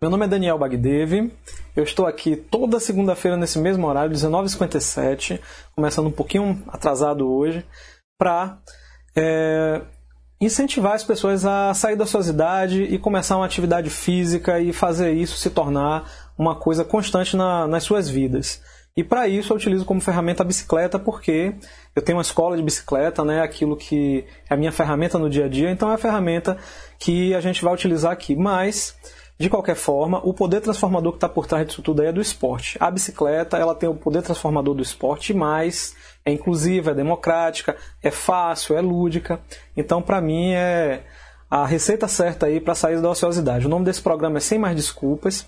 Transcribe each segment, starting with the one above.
Meu nome é Daniel Bagdev. Eu estou aqui toda segunda-feira nesse mesmo horário, 19h57, começando um pouquinho atrasado hoje, para é, incentivar as pessoas a sair da ociosidade e começar uma atividade física e fazer isso se tornar uma coisa constante na, nas suas vidas. E para isso eu utilizo como ferramenta a bicicleta, porque eu tenho uma escola de bicicleta, né, aquilo que é a minha ferramenta no dia a dia, então é a ferramenta que a gente vai utilizar aqui. Mas de qualquer forma, o poder transformador que está por trás disso tudo aí é do esporte. A bicicleta ela tem o poder transformador do esporte, mas é inclusiva, é democrática, é fácil, é lúdica. Então, para mim, é a receita certa aí para sair da ociosidade. O nome desse programa é Sem Mais Desculpas.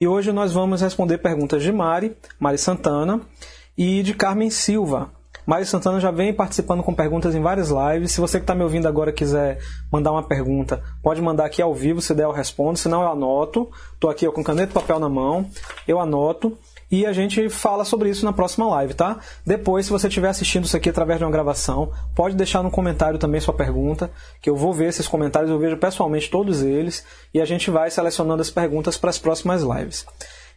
E hoje nós vamos responder perguntas de Mari, Mari Santana, e de Carmen Silva. Mário Santana já vem participando com perguntas em várias lives. Se você que está me ouvindo agora quiser mandar uma pergunta, pode mandar aqui ao vivo, se der eu respondo, se não eu anoto. Estou aqui ó, com caneta e papel na mão, eu anoto e a gente fala sobre isso na próxima live, tá? Depois, se você estiver assistindo isso aqui através de uma gravação, pode deixar no comentário também sua pergunta, que eu vou ver esses comentários, eu vejo pessoalmente todos eles e a gente vai selecionando as perguntas para as próximas lives.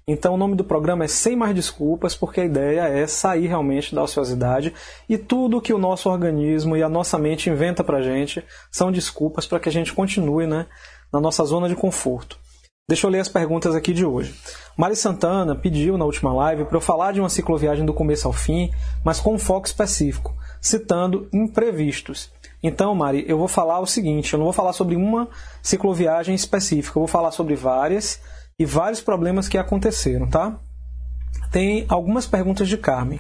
Então o nome do programa é Sem Mais Desculpas, porque a ideia é sair realmente da ociosidade e tudo que o nosso organismo e a nossa mente inventa pra gente são desculpas para que a gente continue né, na nossa zona de conforto. Deixa eu ler as perguntas aqui de hoje. Mari Santana pediu na última live para eu falar de uma cicloviagem do começo ao fim, mas com um foco específico, citando imprevistos. Então, Mari, eu vou falar o seguinte: eu não vou falar sobre uma cicloviagem específica, eu vou falar sobre várias e vários problemas que aconteceram, tá? Tem algumas perguntas de Carmen.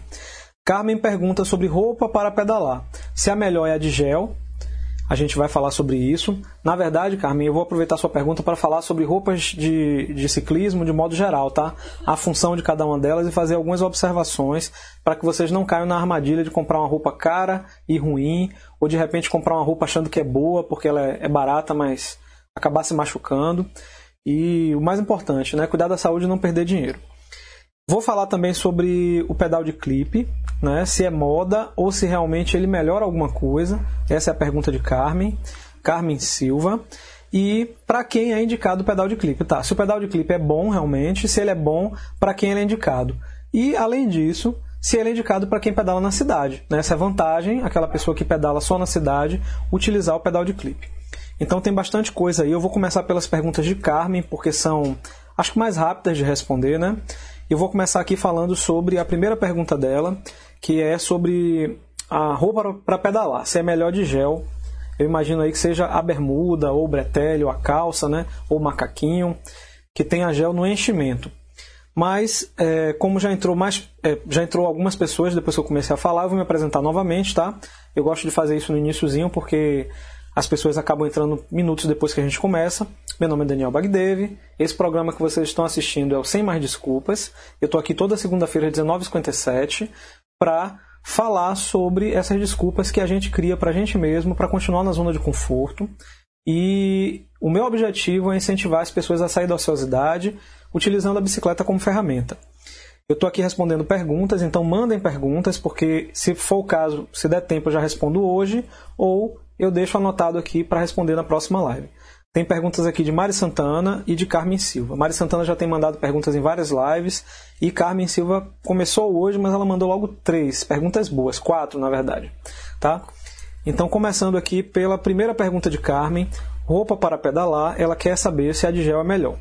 Carmen pergunta sobre roupa para pedalar. Se a melhor é a de gel, a gente vai falar sobre isso. Na verdade, Carmen, eu vou aproveitar sua pergunta para falar sobre roupas de, de ciclismo de modo geral, tá? A função de cada uma delas e fazer algumas observações para que vocês não caiam na armadilha de comprar uma roupa cara e ruim, ou de repente comprar uma roupa achando que é boa porque ela é, é barata, mas acabar se machucando. E o mais importante, né, cuidar da saúde e não perder dinheiro. Vou falar também sobre o pedal de clipe, né, se é moda ou se realmente ele melhora alguma coisa. Essa é a pergunta de Carmen, Carmen Silva. E para quem é indicado o pedal de clipe, tá? Se o pedal de clipe é bom realmente, se ele é bom para quem ele é indicado. E além disso, se ele é indicado para quem pedala na cidade. Né? Essa é a vantagem, aquela pessoa que pedala só na cidade, utilizar o pedal de clipe. Então tem bastante coisa aí. Eu vou começar pelas perguntas de Carmen, porque são, acho que mais rápidas de responder, né? Eu vou começar aqui falando sobre a primeira pergunta dela, que é sobre a roupa para pedalar. Se é melhor de gel. Eu imagino aí que seja a bermuda, ou o bretelle, ou a calça, né? Ou o macaquinho, que tenha gel no enchimento. Mas, é, como já entrou mais, é, já entrou algumas pessoas depois que eu comecei a falar, eu vou me apresentar novamente, tá? Eu gosto de fazer isso no iníciozinho porque as pessoas acabam entrando minutos depois que a gente começa. Meu nome é Daniel Bagdev. Esse programa que vocês estão assistindo é o Sem Mais Desculpas. Eu estou aqui toda segunda-feira, às 19h57, para falar sobre essas desculpas que a gente cria para a gente mesmo para continuar na zona de conforto. E o meu objetivo é incentivar as pessoas a sair da ociosidade utilizando a bicicleta como ferramenta. Eu estou aqui respondendo perguntas, então mandem perguntas, porque se for o caso, se der tempo, eu já respondo hoje, ou eu deixo anotado aqui para responder na próxima live. Tem perguntas aqui de Mari Santana e de Carmen Silva. Mari Santana já tem mandado perguntas em várias lives e Carmen Silva começou hoje, mas ela mandou logo três perguntas boas, quatro na verdade, tá? Então começando aqui pela primeira pergunta de Carmen, roupa para pedalar, ela quer saber se a de gel é melhor.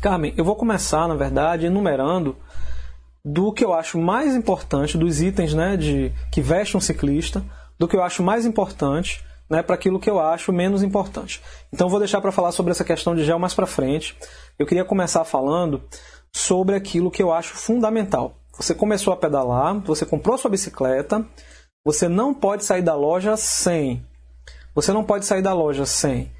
Carmen, eu vou começar, na verdade, enumerando do que eu acho mais importante dos itens, né, de que veste um ciclista do que eu acho mais importante né, para aquilo que eu acho menos importante. Então vou deixar para falar sobre essa questão de gel mais para frente. Eu queria começar falando sobre aquilo que eu acho fundamental. Você começou a pedalar, você comprou sua bicicleta, você não pode sair da loja sem. Você não pode sair da loja sem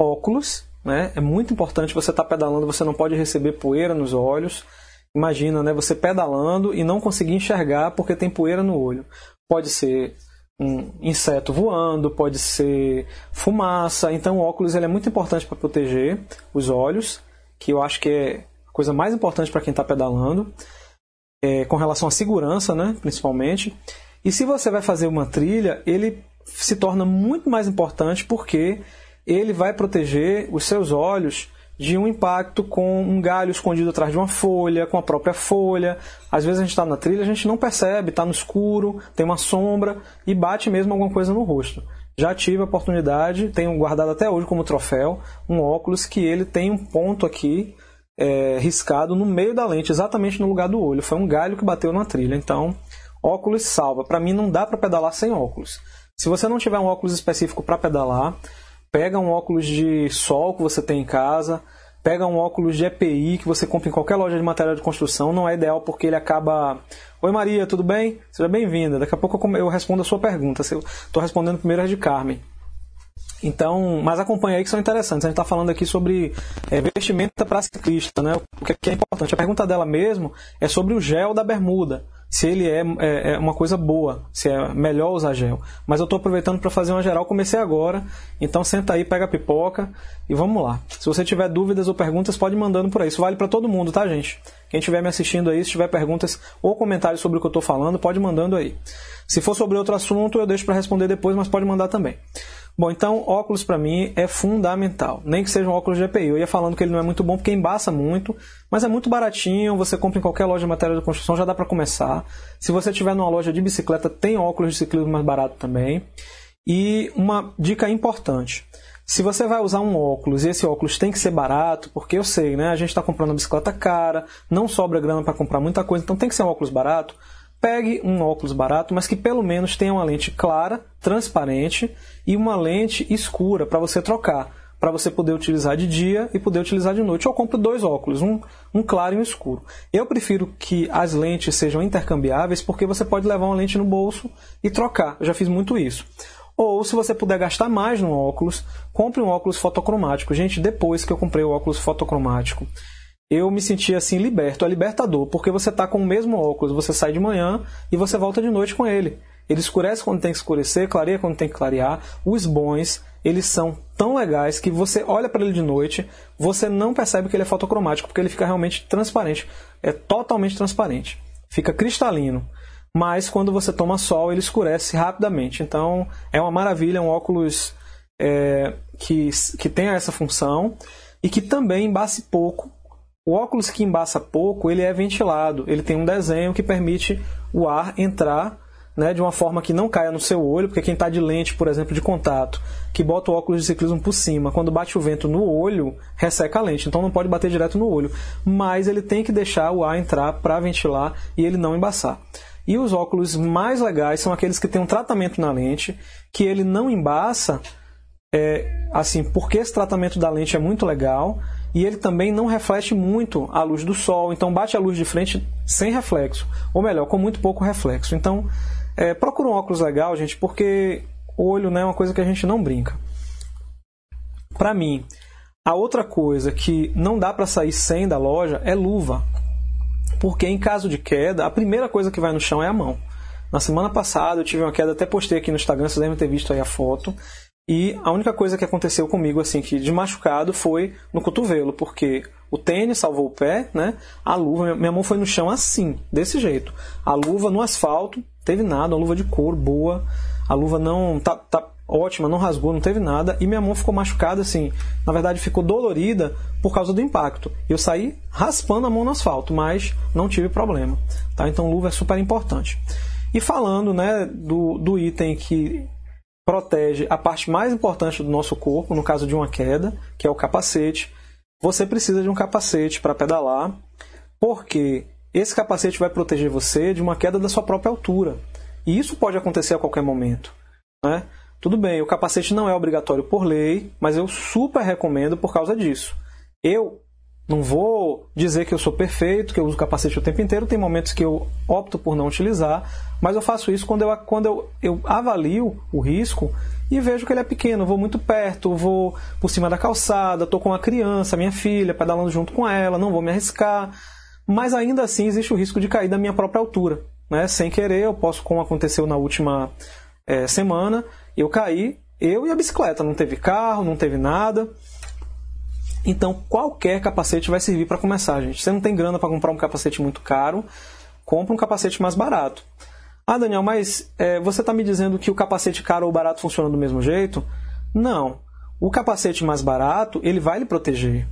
óculos, né? É muito importante você estar tá pedalando, você não pode receber poeira nos olhos. Imagina, né, você pedalando e não conseguir enxergar porque tem poeira no olho. Pode ser um inseto voando, pode ser fumaça. Então o óculos ele é muito importante para proteger os olhos, que eu acho que é a coisa mais importante para quem está pedalando, é, com relação à segurança, né, principalmente. E se você vai fazer uma trilha, ele se torna muito mais importante porque ele vai proteger os seus olhos de um impacto com um galho escondido atrás de uma folha, com a própria folha. Às vezes a gente está na trilha, a gente não percebe, está no escuro, tem uma sombra e bate mesmo alguma coisa no rosto. Já tive a oportunidade, tenho guardado até hoje como troféu, um óculos que ele tem um ponto aqui é, riscado no meio da lente, exatamente no lugar do olho. Foi um galho que bateu na trilha. Então, óculos salva. Para mim, não dá para pedalar sem óculos. Se você não tiver um óculos específico para pedalar, pega um óculos de sol que você tem em casa, pega um óculos de EPI que você compra em qualquer loja de material de construção. Não é ideal porque ele acaba. Oi Maria, tudo bem? Seja bem-vinda. Daqui a pouco eu respondo a sua pergunta. Estou respondendo primeiro as de Carmen. Então, mas acompanha aí que são interessantes. A gente está falando aqui sobre é, vestimenta para ciclista, né? O que é importante. A pergunta dela mesmo é sobre o gel da bermuda. Se ele é, é, é uma coisa boa, se é melhor usar gel. Mas eu estou aproveitando para fazer uma geral. Comecei agora, então senta aí, pega a pipoca e vamos lá. Se você tiver dúvidas ou perguntas, pode mandando por aí. Isso vale para todo mundo, tá, gente? Quem estiver me assistindo aí, se tiver perguntas ou comentários sobre o que eu estou falando, pode mandando aí. Se for sobre outro assunto, eu deixo para responder depois, mas pode mandar também. Bom, então óculos para mim é fundamental. Nem que seja um óculos de EPI. Eu ia falando que ele não é muito bom porque embaça muito, mas é muito baratinho. Você compra em qualquer loja de matéria de construção, já dá para começar. Se você tiver numa loja de bicicleta, tem óculos de ciclismo mais barato também. E uma dica importante: se você vai usar um óculos e esse óculos tem que ser barato, porque eu sei, né? A gente está comprando uma bicicleta cara, não sobra grana para comprar muita coisa, então tem que ser um óculos barato pegue um óculos barato, mas que pelo menos tenha uma lente clara, transparente e uma lente escura para você trocar, para você poder utilizar de dia e poder utilizar de noite. Ou compre dois óculos, um, um claro e um escuro. Eu prefiro que as lentes sejam intercambiáveis porque você pode levar uma lente no bolso e trocar. Eu já fiz muito isso. Ou se você puder gastar mais no óculos, compre um óculos fotocromático. Gente, depois que eu comprei o óculos fotocromático, eu me senti assim liberto, é libertador, porque você está com o mesmo óculos, você sai de manhã e você volta de noite com ele. Ele escurece quando tem que escurecer, clareia quando tem que clarear. Os bons, eles são tão legais que você olha para ele de noite, você não percebe que ele é fotocromático, porque ele fica realmente transparente. É totalmente transparente. Fica cristalino. Mas quando você toma sol, ele escurece rapidamente. Então é uma maravilha, é um óculos é, que, que tem essa função e que também embace pouco o óculos que embaça pouco, ele é ventilado. Ele tem um desenho que permite o ar entrar né, de uma forma que não caia no seu olho, porque quem está de lente, por exemplo, de contato, que bota o óculos de ciclismo por cima, quando bate o vento no olho, resseca a lente. Então não pode bater direto no olho. Mas ele tem que deixar o ar entrar para ventilar e ele não embaçar. E os óculos mais legais são aqueles que têm um tratamento na lente, que ele não embaça, é, assim, porque esse tratamento da lente é muito legal, e ele também não reflete muito a luz do sol, então bate a luz de frente sem reflexo, ou melhor, com muito pouco reflexo. Então, é, procura um óculos legal, gente, porque olho né, é uma coisa que a gente não brinca. Para mim, a outra coisa que não dá para sair sem da loja é luva, porque em caso de queda, a primeira coisa que vai no chão é a mão. Na semana passada eu tive uma queda, até postei aqui no Instagram, vocês devem ter visto aí a foto. E a única coisa que aconteceu comigo, assim, que de machucado foi no cotovelo, porque o tênis salvou o pé, né? A luva, minha mão foi no chão assim, desse jeito. A luva no asfalto, teve nada, uma luva de couro boa. A luva não tá, tá ótima, não rasgou, não teve nada. E minha mão ficou machucada, assim, na verdade ficou dolorida por causa do impacto. Eu saí raspando a mão no asfalto, mas não tive problema. Tá? Então luva é super importante. E falando né, do, do item que protege a parte mais importante do nosso corpo, no caso de uma queda, que é o capacete. Você precisa de um capacete para pedalar, porque esse capacete vai proteger você de uma queda da sua própria altura. E isso pode acontecer a qualquer momento. Né? Tudo bem, o capacete não é obrigatório por lei, mas eu super recomendo por causa disso. Eu não vou dizer que eu sou perfeito, que eu uso capacete o tempo inteiro, tem momentos que eu opto por não utilizar, mas eu faço isso quando eu, quando eu, eu avalio o risco e vejo que ele é pequeno. Vou muito perto, vou por cima da calçada, estou com a criança, minha filha, pedalando junto com ela, não vou me arriscar. Mas ainda assim existe o risco de cair da minha própria altura. Né? Sem querer, eu posso, como aconteceu na última é, semana, eu caí, eu e a bicicleta. Não teve carro, não teve nada. Então, qualquer capacete vai servir para começar, gente. Você não tem grana para comprar um capacete muito caro, compra um capacete mais barato. Ah, Daniel, mas é, você está me dizendo que o capacete caro ou barato funciona do mesmo jeito? Não. O capacete mais barato, ele vai lhe proteger.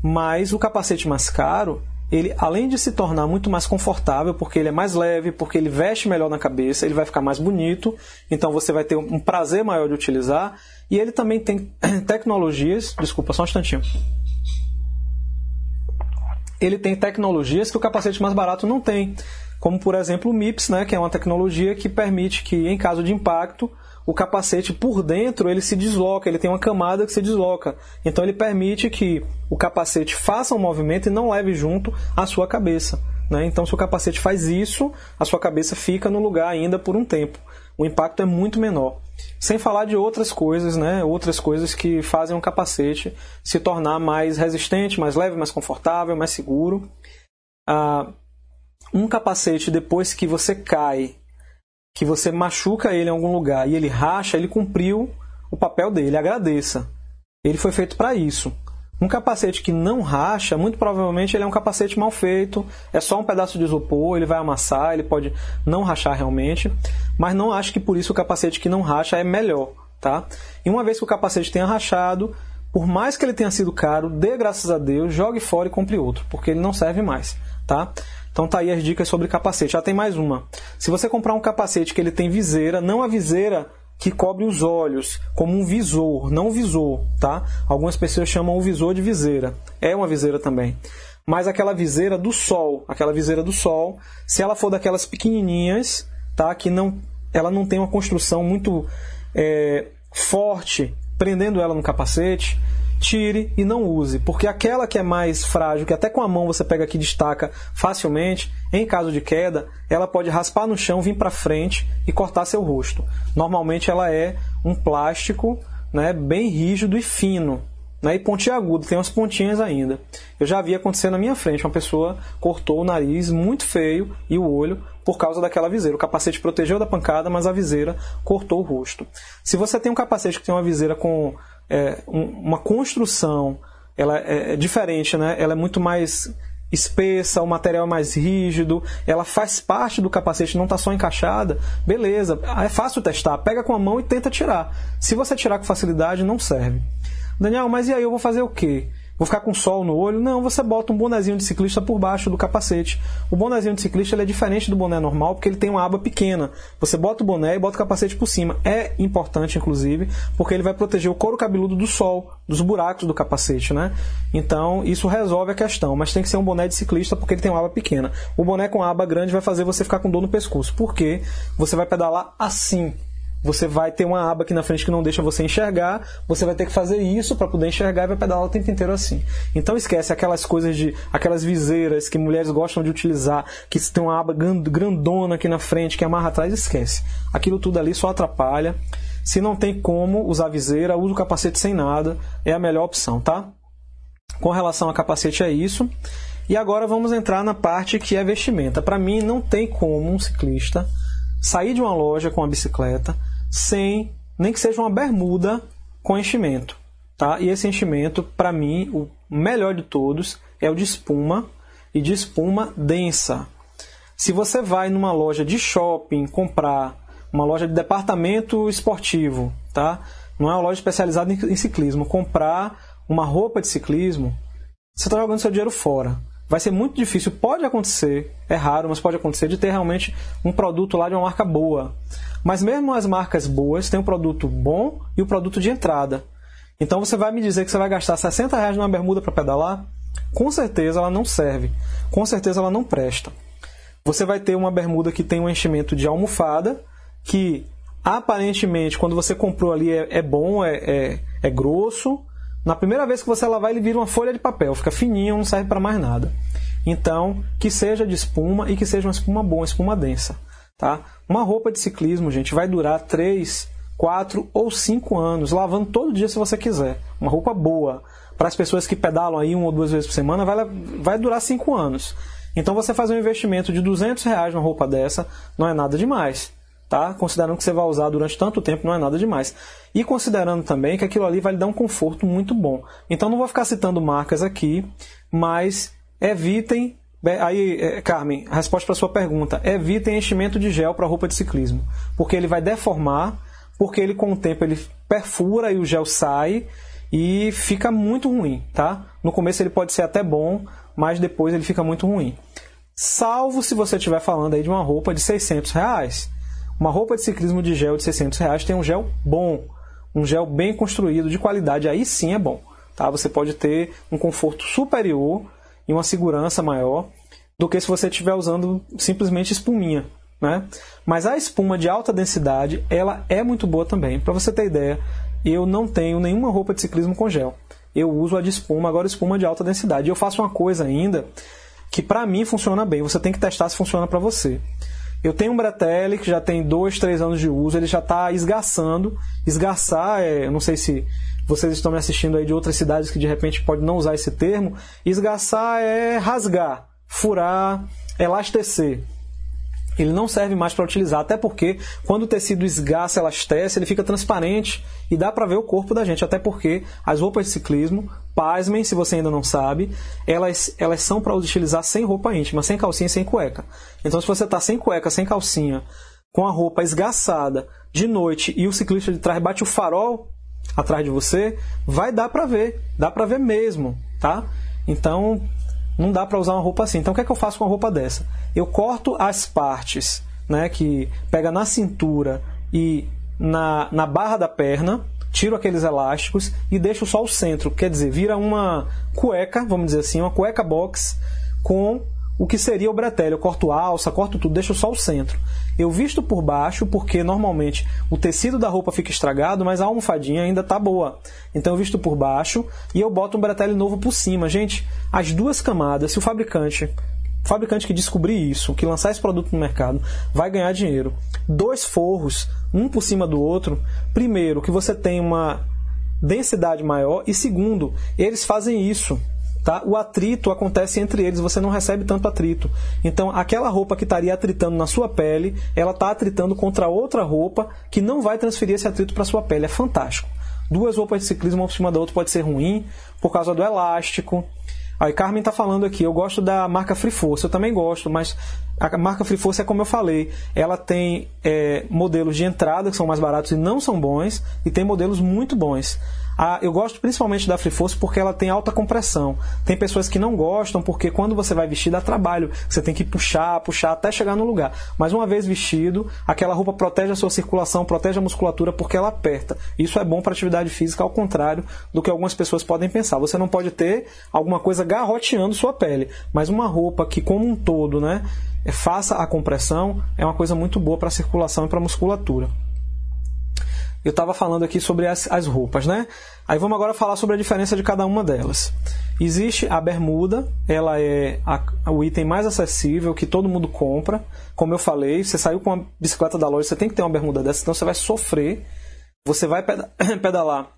Mas o capacete mais caro, ele além de se tornar muito mais confortável, porque ele é mais leve, porque ele veste melhor na cabeça, ele vai ficar mais bonito, então você vai ter um prazer maior de utilizar, e ele também tem tecnologias, desculpa, só um instantinho. Ele tem tecnologias que o capacete mais barato não tem, como por exemplo o MIPS, né, que é uma tecnologia que permite que em caso de impacto o capacete por dentro ele se desloca, ele tem uma camada que se desloca. Então ele permite que o capacete faça um movimento e não leve junto a sua cabeça. Né? Então, se o capacete faz isso, a sua cabeça fica no lugar ainda por um tempo. O impacto é muito menor. Sem falar de outras coisas, né? outras coisas que fazem o capacete se tornar mais resistente, mais leve, mais confortável, mais seguro. Ah, um capacete, depois que você cai que você machuca ele em algum lugar e ele racha, ele cumpriu o papel dele, agradeça. Ele foi feito para isso. Um capacete que não racha, muito provavelmente ele é um capacete mal feito, é só um pedaço de isopor, ele vai amassar, ele pode não rachar realmente, mas não acho que por isso o capacete que não racha é melhor, tá? E uma vez que o capacete tenha rachado, por mais que ele tenha sido caro, dê graças a Deus, jogue fora e compre outro, porque ele não serve mais, tá? Então tá aí as dicas sobre capacete. Já tem mais uma. Se você comprar um capacete que ele tem viseira, não a viseira que cobre os olhos, como um visor, não um visor, tá? Algumas pessoas chamam o visor de viseira. É uma viseira também. Mas aquela viseira do sol, aquela viseira do sol, se ela for daquelas pequenininhas, tá? Que não, ela não tem uma construção muito é, forte, prendendo ela no capacete, tire e não use, porque aquela que é mais frágil, que até com a mão você pega aqui e destaca facilmente, em caso de queda, ela pode raspar no chão, vir para frente e cortar seu rosto. Normalmente ela é um plástico né, bem rígido e fino, né, e pontiagudo, tem umas pontinhas ainda. Eu já vi acontecer na minha frente, uma pessoa cortou o nariz muito feio e o olho por causa daquela viseira. O capacete protegeu da pancada, mas a viseira cortou o rosto. Se você tem um capacete que tem uma viseira com é, um, uma construção ela é, é diferente, né? Ela é muito mais espessa, o material é mais rígido, ela faz parte do capacete, não está só encaixada, beleza, é fácil testar, pega com a mão e tenta tirar. Se você tirar com facilidade, não serve. Daniel, mas e aí eu vou fazer o quê? Vou ficar com sol no olho? Não, você bota um bonezinho de ciclista por baixo do capacete. O bonezinho de ciclista é diferente do boné normal porque ele tem uma aba pequena. Você bota o boné e bota o capacete por cima. É importante, inclusive, porque ele vai proteger o couro cabeludo do sol, dos buracos do capacete, né? Então, isso resolve a questão. Mas tem que ser um boné de ciclista porque ele tem uma aba pequena. O boné com aba grande vai fazer você ficar com dor no pescoço. Porque você vai pedalar assim você vai ter uma aba aqui na frente que não deixa você enxergar, você vai ter que fazer isso para poder enxergar e vai pedalar o tempo inteiro assim. Então esquece aquelas coisas de aquelas viseiras que mulheres gostam de utilizar, que tem uma aba grandona aqui na frente que amarra atrás, esquece. Aquilo tudo ali só atrapalha. Se não tem como usar viseira, use o capacete sem nada, é a melhor opção, tá? Com relação a capacete é isso. E agora vamos entrar na parte que é vestimenta. Para mim não tem como um ciclista sair de uma loja com a bicicleta sem nem que seja uma bermuda com enchimento. Tá? E esse enchimento, para mim, o melhor de todos é o de espuma e de espuma densa. Se você vai numa loja de shopping comprar, uma loja de departamento esportivo, tá? não é uma loja especializada em ciclismo, comprar uma roupa de ciclismo, você está jogando seu dinheiro fora vai ser muito difícil. Pode acontecer, é raro, mas pode acontecer de ter realmente um produto lá de uma marca boa. Mas mesmo as marcas boas têm um produto bom e o produto de entrada. Então você vai me dizer que você vai gastar 60 reais numa bermuda para pedalar? Com certeza ela não serve. Com certeza ela não presta. Você vai ter uma bermuda que tem um enchimento de almofada, que aparentemente, quando você comprou ali, é, é bom, é, é, é grosso, na primeira vez que você lavar, ele vira uma folha de papel, fica fininho, não serve para mais nada. Então, que seja de espuma e que seja uma espuma boa, uma espuma densa. Tá? Uma roupa de ciclismo, gente, vai durar 3, 4 ou 5 anos, lavando todo dia se você quiser. Uma roupa boa. Para as pessoas que pedalam aí uma ou duas vezes por semana, vai, vai durar 5 anos. Então, você fazer um investimento de 200 reais numa roupa dessa não é nada demais tá? Considerando que você vai usar durante tanto tempo, não é nada demais. E considerando também que aquilo ali vai lhe dar um conforto muito bom. Então não vou ficar citando marcas aqui, mas evitem Aí, é, Carmen, a resposta para sua pergunta: evitem enchimento de gel para roupa de ciclismo, porque ele vai deformar, porque ele com o tempo ele perfura e o gel sai, e fica muito ruim, tá? No começo ele pode ser até bom, mas depois ele fica muito ruim. Salvo se você estiver falando aí de uma roupa de 600 reais. Uma roupa de ciclismo de gel de 600 reais tem um gel bom, um gel bem construído, de qualidade, aí sim é bom. Tá? Você pode ter um conforto superior e uma segurança maior do que se você estiver usando simplesmente espuminha. Né? Mas a espuma de alta densidade, ela é muito boa também. Para você ter ideia, eu não tenho nenhuma roupa de ciclismo com gel. Eu uso a de espuma, agora espuma de alta densidade. E eu faço uma coisa ainda que para mim funciona bem. Você tem que testar se funciona para você. Eu tenho um Bretelli que já tem dois, três anos de uso, ele já está esgaçando. Esgaçar, é, eu não sei se vocês estão me assistindo aí de outras cidades que de repente pode não usar esse termo. Esgaçar é rasgar, furar, elastecer ele não serve mais para utilizar, até porque quando o tecido esgaça, elastece, ele fica transparente e dá para ver o corpo da gente, até porque as roupas de ciclismo, pasmem se você ainda não sabe, elas, elas são para utilizar sem roupa íntima, sem calcinha sem cueca. Então se você está sem cueca, sem calcinha, com a roupa esgaçada de noite e o ciclista de trás bate o farol atrás de você, vai dar para ver, dá para ver mesmo, tá? Então, não dá para usar uma roupa assim. Então o que é que eu faço com uma roupa dessa? Eu corto as partes né, que pega na cintura e na, na barra da perna, tiro aqueles elásticos e deixo só o centro. Quer dizer, vira uma cueca, vamos dizer assim, uma cueca box com o que seria o bretelle. Eu corto alça, corto tudo, deixo só o centro. Eu visto por baixo porque normalmente o tecido da roupa fica estragado, mas a almofadinha ainda está boa. Então eu visto por baixo e eu boto um bretelle novo por cima. Gente, as duas camadas, se o fabricante o fabricante que descobrir isso, que lançar esse produto no mercado, vai ganhar dinheiro. Dois forros, um por cima do outro. Primeiro, que você tem uma densidade maior. E segundo, eles fazem isso Tá? O atrito acontece entre eles, você não recebe tanto atrito. Então, aquela roupa que estaria atritando na sua pele, ela está atritando contra outra roupa que não vai transferir esse atrito para sua pele. É fantástico. Duas roupas de ciclismo uma por cima da outra pode ser ruim por causa do elástico. Aí Carmen está falando aqui, eu gosto da marca Free Force, eu também gosto, mas a marca Free Force é como eu falei, ela tem é, modelos de entrada que são mais baratos e não são bons, e tem modelos muito bons. A, eu gosto principalmente da Free Force porque ela tem alta compressão. Tem pessoas que não gostam porque quando você vai vestir dá trabalho. Você tem que puxar, puxar até chegar no lugar. Mas uma vez vestido, aquela roupa protege a sua circulação, protege a musculatura porque ela aperta. Isso é bom para atividade física, ao contrário do que algumas pessoas podem pensar. Você não pode ter alguma coisa garroteando sua pele, mas uma roupa que como um todo, né, faça a compressão é uma coisa muito boa para a circulação e para a musculatura eu estava falando aqui sobre as, as roupas, né? Aí vamos agora falar sobre a diferença de cada uma delas. Existe a bermuda, ela é a, o item mais acessível que todo mundo compra. Como eu falei, você saiu com uma bicicleta da loja, você tem que ter uma bermuda dessa, senão você vai sofrer. Você vai pedalar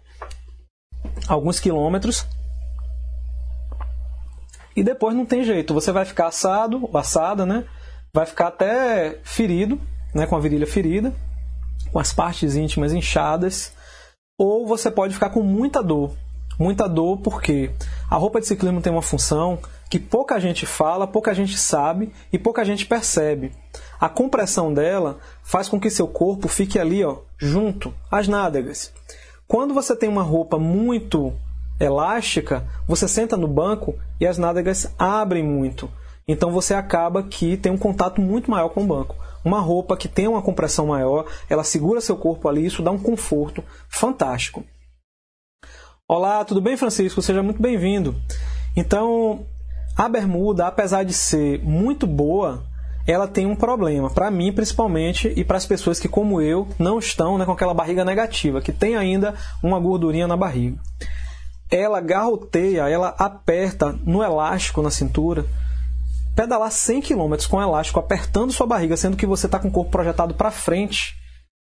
alguns quilômetros e depois não tem jeito, você vai ficar assado, assada, né? Vai ficar até ferido, né? Com a virilha ferida com as partes íntimas inchadas, ou você pode ficar com muita dor. Muita dor porque a roupa de ciclismo tem uma função que pouca gente fala, pouca gente sabe e pouca gente percebe. A compressão dela faz com que seu corpo fique ali, ó, junto às nádegas. Quando você tem uma roupa muito elástica, você senta no banco e as nádegas abrem muito. Então você acaba que tem um contato muito maior com o banco uma roupa que tem uma compressão maior, ela segura seu corpo ali, isso dá um conforto fantástico. Olá, tudo bem, Francisco? Seja muito bem-vindo. Então, a bermuda, apesar de ser muito boa, ela tem um problema, para mim principalmente, e para as pessoas que, como eu, não estão né, com aquela barriga negativa, que tem ainda uma gordurinha na barriga. Ela garroteia, ela aperta no elástico na cintura, pedalar 100 km com elástico apertando sua barriga, sendo que você está com o corpo projetado para frente,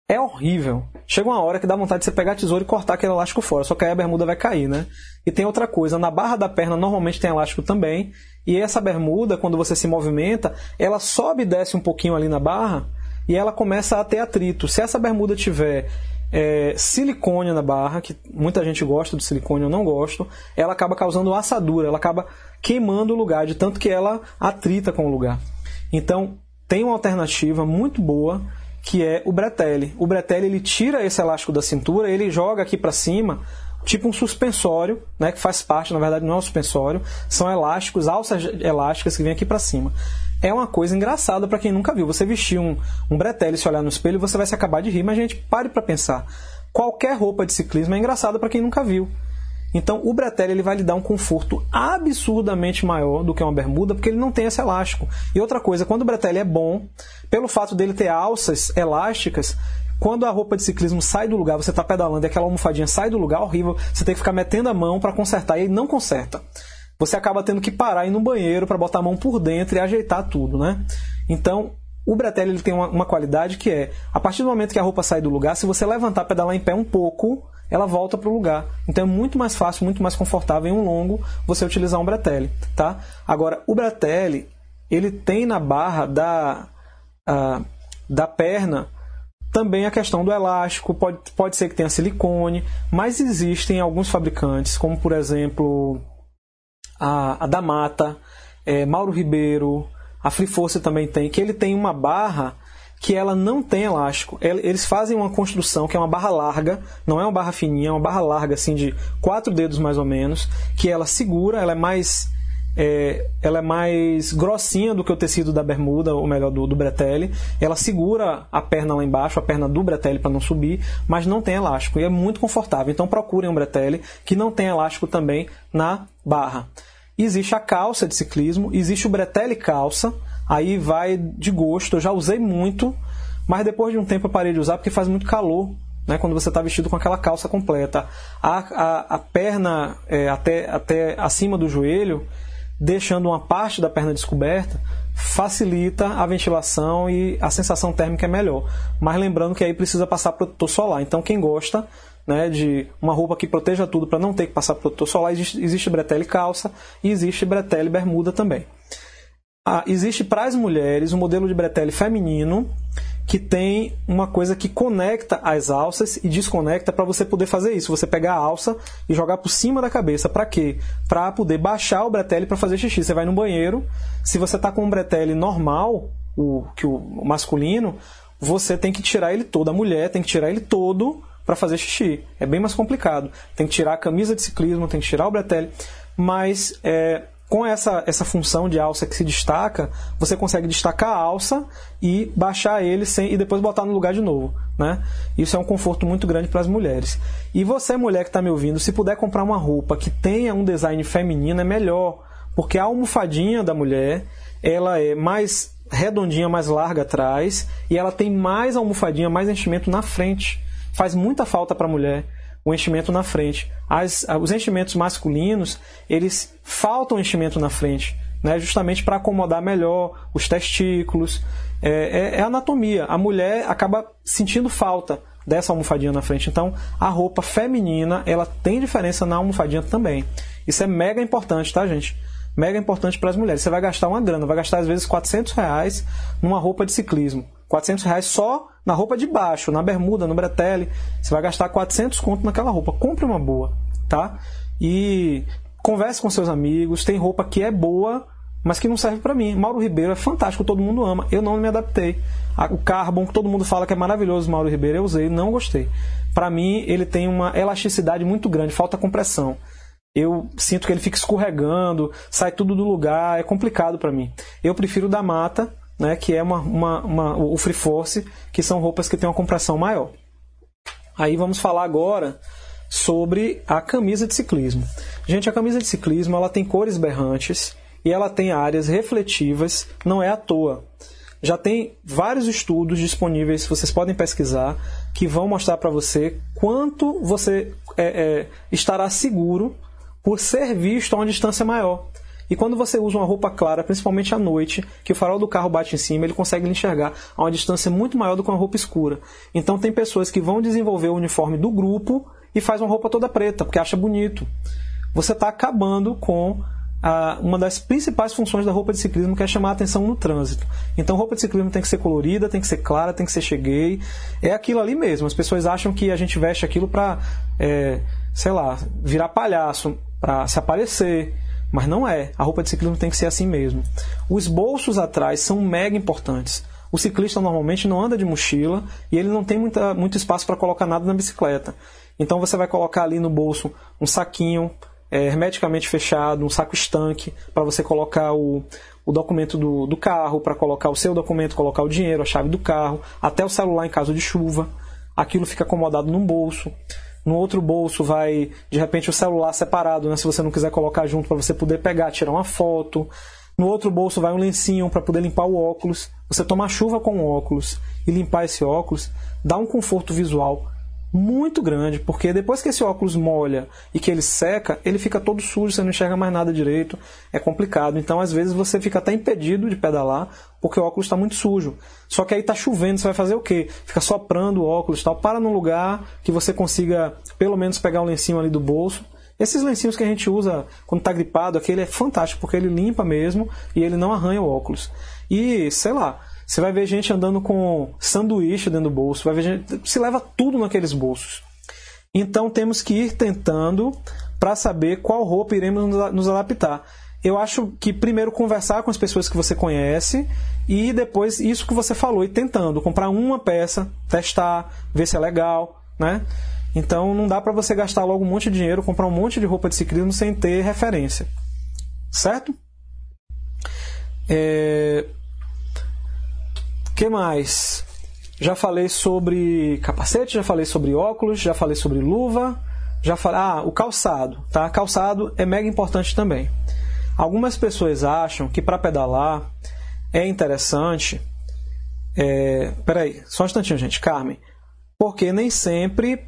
é horrível. Chega uma hora que dá vontade de você pegar a tesoura e cortar aquele elástico fora, só que aí a bermuda vai cair, né? E tem outra coisa, na barra da perna normalmente tem elástico também, e essa bermuda, quando você se movimenta, ela sobe e desce um pouquinho ali na barra e ela começa a ter atrito. Se essa bermuda tiver é, silicone na barra, que muita gente gosta de silicone, eu não gosto, ela acaba causando assadura, ela acaba queimando o lugar, de tanto que ela atrita com o lugar. Então, tem uma alternativa muito boa que é o bretelle. O bretelle ele tira esse elástico da cintura, ele joga aqui para cima tipo um suspensório, né, que faz parte, na verdade não é um suspensório, são elásticos, alças elásticas que vêm aqui para cima. É uma coisa engraçada para quem nunca viu. Você vestir um, um bretelle e se olhar no espelho, você vai se acabar de rir, mas gente, pare para pensar. Qualquer roupa de ciclismo é engraçada para quem nunca viu. Então, o bretelle ele vai lhe dar um conforto absurdamente maior do que uma bermuda, porque ele não tem esse elástico. E outra coisa, quando o bretelle é bom, pelo fato dele ter alças elásticas, quando a roupa de ciclismo sai do lugar, você está pedalando e aquela almofadinha sai do lugar, horrível, você tem que ficar metendo a mão para consertar e ele não conserta. Você acaba tendo que parar e ir no banheiro para botar a mão por dentro e ajeitar tudo, né? Então, o bretelle ele tem uma, uma, qualidade que é, a partir do momento que a roupa sai do lugar, se você levantar, pedalar em pé um pouco, ela volta para o lugar. Então é muito mais fácil, muito mais confortável em um longo você utilizar um bretelle, tá? Agora, o bretelle, ele tem na barra da, uh, da perna também a questão do elástico, pode, pode ser que tenha silicone, mas existem alguns fabricantes, como por exemplo a, a Damata, é, Mauro Ribeiro, a Free Force também tem, que ele tem uma barra que ela não tem elástico. Eles fazem uma construção que é uma barra larga, não é uma barra fininha, é uma barra larga assim de quatro dedos mais ou menos, que ela segura, ela é mais é, ela é mais grossinha do que o tecido da bermuda, ou melhor, do, do bretelle. Ela segura a perna lá embaixo, a perna do bretelle para não subir, mas não tem elástico e é muito confortável. Então procurem um bretelle que não tem elástico também na barra. Existe a calça de ciclismo, existe o bretelle calça, aí vai de gosto. Eu já usei muito, mas depois de um tempo eu parei de usar porque faz muito calor né, quando você está vestido com aquela calça completa. A, a, a perna é, até, até acima do joelho deixando uma parte da perna descoberta, facilita a ventilação e a sensação térmica é melhor. Mas lembrando que aí precisa passar protetor solar. Então quem gosta né, de uma roupa que proteja tudo para não ter que passar protetor solar, existe, existe bretelle calça e existe bretelle bermuda também. Ah, existe para as mulheres um modelo de bretelle feminino que tem uma coisa que conecta as alças e desconecta para você poder fazer isso. Você pegar a alça e jogar por cima da cabeça. Para quê? Para poder baixar o bretelle para fazer xixi. Você vai no banheiro, se você está com um bretelle normal, o que o masculino, você tem que tirar ele todo. A mulher tem que tirar ele todo para fazer xixi. É bem mais complicado. Tem que tirar a camisa de ciclismo, tem que tirar o bretelle. Mas é, com essa, essa função de alça que se destaca, você consegue destacar a alça e baixar ele sem, e depois botar no lugar de novo. Né? Isso é um conforto muito grande para as mulheres. E você, mulher que está me ouvindo, se puder comprar uma roupa que tenha um design feminino, é melhor. Porque a almofadinha da mulher ela é mais redondinha, mais larga atrás, e ela tem mais almofadinha, mais enchimento na frente. Faz muita falta para a mulher o enchimento na frente. As, os enchimentos masculinos, eles faltam enchimento na frente, né? justamente para acomodar melhor os testículos. É, é, é anatomia. A mulher acaba sentindo falta dessa almofadinha na frente. Então, a roupa feminina, ela tem diferença na almofadinha também. Isso é mega importante, tá, gente? Mega importante para as mulheres. Você vai gastar uma grana, vai gastar às vezes 400 reais numa roupa de ciclismo. 400 reais só na roupa de baixo, na bermuda, no bretelle. Você vai gastar 400 conto naquela roupa. Compre uma boa, tá? E converse com seus amigos. Tem roupa que é boa, mas que não serve para mim. Mauro Ribeiro é fantástico, todo mundo ama. Eu não me adaptei. O Carbon, que todo mundo fala que é maravilhoso, Mauro Ribeiro, eu usei, não gostei. Para mim, ele tem uma elasticidade muito grande, falta compressão. Eu sinto que ele fica escorregando, sai tudo do lugar, é complicado para mim. Eu prefiro o da mata, né, que é uma, uma, uma, o Free Force, que são roupas que têm uma compressão maior. Aí vamos falar agora sobre a camisa de ciclismo. Gente, a camisa de ciclismo ela tem cores berrantes e ela tem áreas refletivas, não é à toa. Já tem vários estudos disponíveis, vocês podem pesquisar, que vão mostrar para você quanto você é, é, estará seguro por ser visto a uma distância maior. E quando você usa uma roupa clara, principalmente à noite, que o farol do carro bate em cima, ele consegue enxergar a uma distância muito maior do que uma roupa escura. Então tem pessoas que vão desenvolver o uniforme do grupo e faz uma roupa toda preta, porque acha bonito. Você está acabando com a, uma das principais funções da roupa de ciclismo, que é chamar a atenção no trânsito. Então, roupa de ciclismo tem que ser colorida, tem que ser clara, tem que ser cheguei. É aquilo ali mesmo. As pessoas acham que a gente veste aquilo para, é, sei lá, virar palhaço, para se aparecer. Mas não é. A roupa de ciclismo tem que ser assim mesmo. Os bolsos atrás são mega importantes. O ciclista normalmente não anda de mochila e ele não tem muita, muito espaço para colocar nada na bicicleta. Então você vai colocar ali no bolso um saquinho é, hermeticamente fechado, um saco estanque, para você colocar o, o documento do, do carro, para colocar o seu documento, colocar o dinheiro, a chave do carro, até o celular em caso de chuva. Aquilo fica acomodado num bolso. No outro bolso vai, de repente, o celular separado, né? Se você não quiser colocar junto para você poder pegar, tirar uma foto. No outro bolso vai um lencinho para poder limpar o óculos. Você tomar chuva com o óculos e limpar esse óculos dá um conforto visual muito grande, porque depois que esse óculos molha e que ele seca, ele fica todo sujo, você não enxerga mais nada direito, é complicado. Então, às vezes, você fica até impedido de pedalar porque o óculos está muito sujo. Só que aí está chovendo, você vai fazer o quê? Fica soprando o óculos tal. Para num lugar que você consiga, pelo menos, pegar um lencinho ali do bolso. Esses lencinhos que a gente usa quando está gripado, aquele é fantástico, porque ele limpa mesmo e ele não arranha o óculos. E, sei lá, você vai ver gente andando com sanduíche dentro do bolso, vai ver gente, se leva tudo naqueles bolsos. Então temos que ir tentando para saber qual roupa iremos nos adaptar. Eu acho que primeiro conversar com as pessoas que você conhece e depois isso que você falou e tentando comprar uma peça, testar, ver se é legal, né? Então não dá para você gastar logo um monte de dinheiro, comprar um monte de roupa de ciclismo sem ter referência, certo? É, que mais? Já falei sobre capacete, já falei sobre óculos, já falei sobre luva, já falei. Ah, o calçado, tá? Calçado é mega importante também. Algumas pessoas acham que para pedalar é interessante. É... Peraí, só um instantinho, gente. Carmen. Porque nem sempre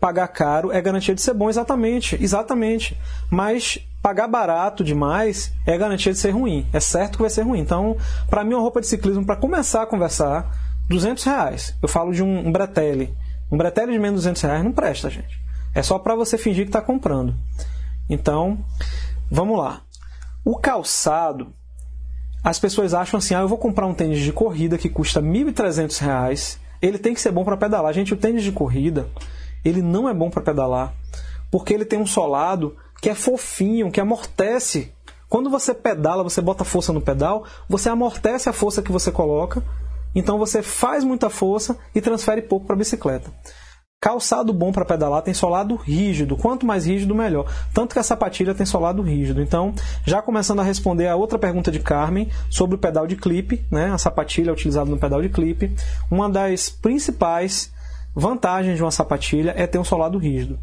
pagar caro é garantia de ser bom, exatamente. Exatamente. Mas pagar barato demais é garantia de ser ruim. É certo que vai ser ruim. Então, para mim, uma roupa de ciclismo, para começar a conversar, 200 reais. Eu falo de um, um bretelle. Um bretelle de menos de 200 reais não presta, gente. É só para você fingir que está comprando. Então, vamos lá. O calçado, as pessoas acham assim: ah, eu vou comprar um tênis de corrida que custa 1.300 reais. Ele tem que ser bom para pedalar. Gente, o tênis de corrida, ele não é bom para pedalar, porque ele tem um solado que é fofinho, que amortece. Quando você pedala, você bota força no pedal, você amortece a força que você coloca, então você faz muita força e transfere pouco para a bicicleta. Calçado bom para pedalar tem solado rígido. Quanto mais rígido, melhor. Tanto que a sapatilha tem solado rígido. Então, já começando a responder a outra pergunta de Carmen sobre o pedal de clipe, né? a sapatilha utilizada no pedal de clipe. Uma das principais vantagens de uma sapatilha é ter um solado rígido.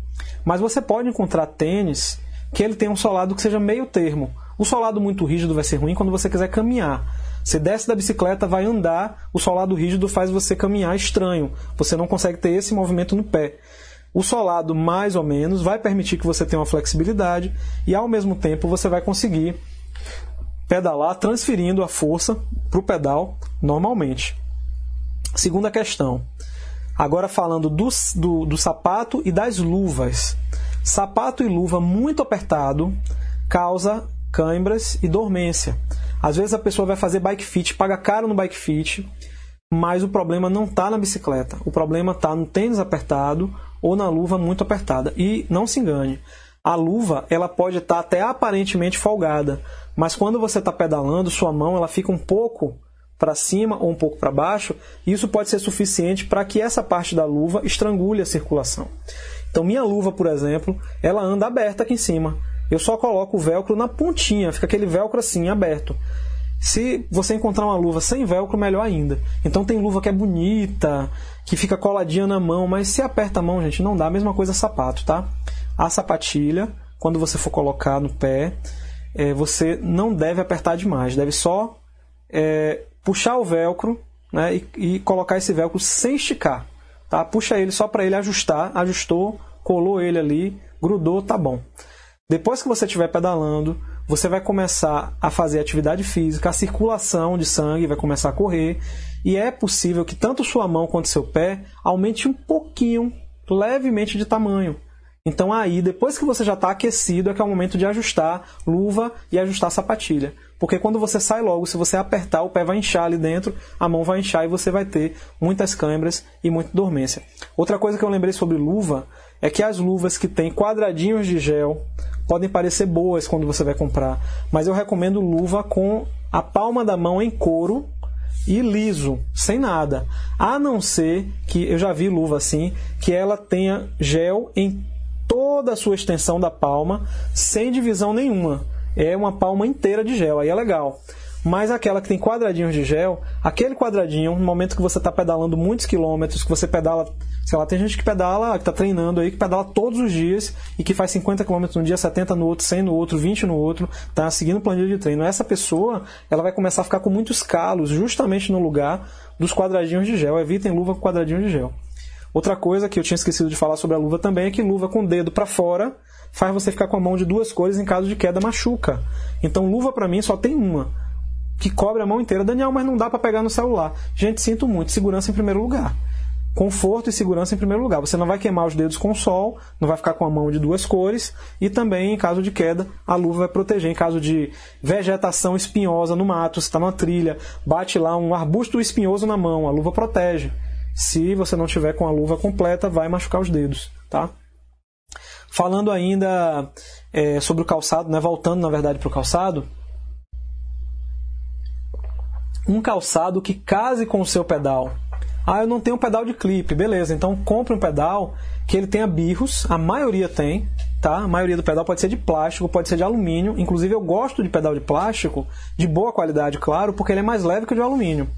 Mas você pode encontrar tênis que ele tem um solado que seja meio termo. O solado muito rígido vai ser ruim quando você quiser caminhar. Você desce da bicicleta, vai andar, o solado rígido faz você caminhar estranho. Você não consegue ter esse movimento no pé. O solado, mais ou menos, vai permitir que você tenha uma flexibilidade e, ao mesmo tempo, você vai conseguir pedalar transferindo a força para o pedal normalmente. Segunda questão. Agora falando do, do, do sapato e das luvas. Sapato e luva muito apertado causa câimbras e dormência. Às vezes a pessoa vai fazer bike fit, paga caro no bike fit, mas o problema não está na bicicleta. O problema está no tênis apertado ou na luva muito apertada. E não se engane, a luva ela pode estar tá até aparentemente folgada, mas quando você está pedalando, sua mão ela fica um pouco para cima ou um pouco para baixo, e isso pode ser suficiente para que essa parte da luva estrangule a circulação. Então minha luva, por exemplo, ela anda aberta aqui em cima. Eu só coloco o velcro na pontinha, fica aquele velcro assim aberto. Se você encontrar uma luva sem velcro, melhor ainda. Então tem luva que é bonita, que fica coladinha na mão, mas se aperta a mão, gente, não dá. A mesma coisa sapato, tá? A sapatilha, quando você for colocar no pé, é, você não deve apertar demais, deve só é, puxar o velcro né, e, e colocar esse velcro sem esticar. Tá? Puxa ele só para ele ajustar, ajustou, colou ele ali, grudou, tá bom. Depois que você estiver pedalando, você vai começar a fazer atividade física, a circulação de sangue vai começar a correr, e é possível que tanto sua mão quanto seu pé aumente um pouquinho, levemente de tamanho. Então aí, depois que você já está aquecido, é que é o momento de ajustar luva e ajustar sapatilha. Porque quando você sai logo, se você apertar, o pé vai inchar ali dentro, a mão vai inchar e você vai ter muitas câimbras e muita dormência. Outra coisa que eu lembrei sobre luva é que as luvas que têm quadradinhos de gel podem parecer boas quando você vai comprar, mas eu recomendo luva com a palma da mão em couro e liso, sem nada. A não ser que eu já vi luva assim, que ela tenha gel em toda a sua extensão da palma, sem divisão nenhuma. É uma palma inteira de gel, aí é legal. Mas aquela que tem quadradinhos de gel, aquele quadradinho, no momento que você está pedalando muitos quilômetros, que você pedala Sei lá, tem gente que pedala, que tá treinando aí, que pedala todos os dias e que faz 50 km num dia, 70 no outro, 100 no outro, 20 no outro, tá seguindo o planilha de treino. Essa pessoa, ela vai começar a ficar com muitos calos justamente no lugar dos quadradinhos de gel. Evitem luva com quadradinho de gel. Outra coisa que eu tinha esquecido de falar sobre a luva também é que luva com o dedo para fora faz você ficar com a mão de duas cores em caso de queda machuca. Então luva para mim só tem uma que cobre a mão inteira. Daniel, mas não dá para pegar no celular. Gente, sinto muito, segurança em primeiro lugar conforto e segurança em primeiro lugar. Você não vai queimar os dedos com o sol, não vai ficar com a mão de duas cores e também, em caso de queda, a luva vai proteger. Em caso de vegetação espinhosa no mato, você está numa trilha, bate lá um arbusto espinhoso na mão, a luva protege. Se você não tiver com a luva completa, vai machucar os dedos, tá? Falando ainda é, sobre o calçado, né? voltando na verdade para o calçado, um calçado que case com o seu pedal, ah, eu não tenho um pedal de clipe. Beleza, então compre um pedal que ele tenha birros, a maioria tem, tá? A maioria do pedal pode ser de plástico, pode ser de alumínio. Inclusive eu gosto de pedal de plástico, de boa qualidade, claro, porque ele é mais leve que o de alumínio.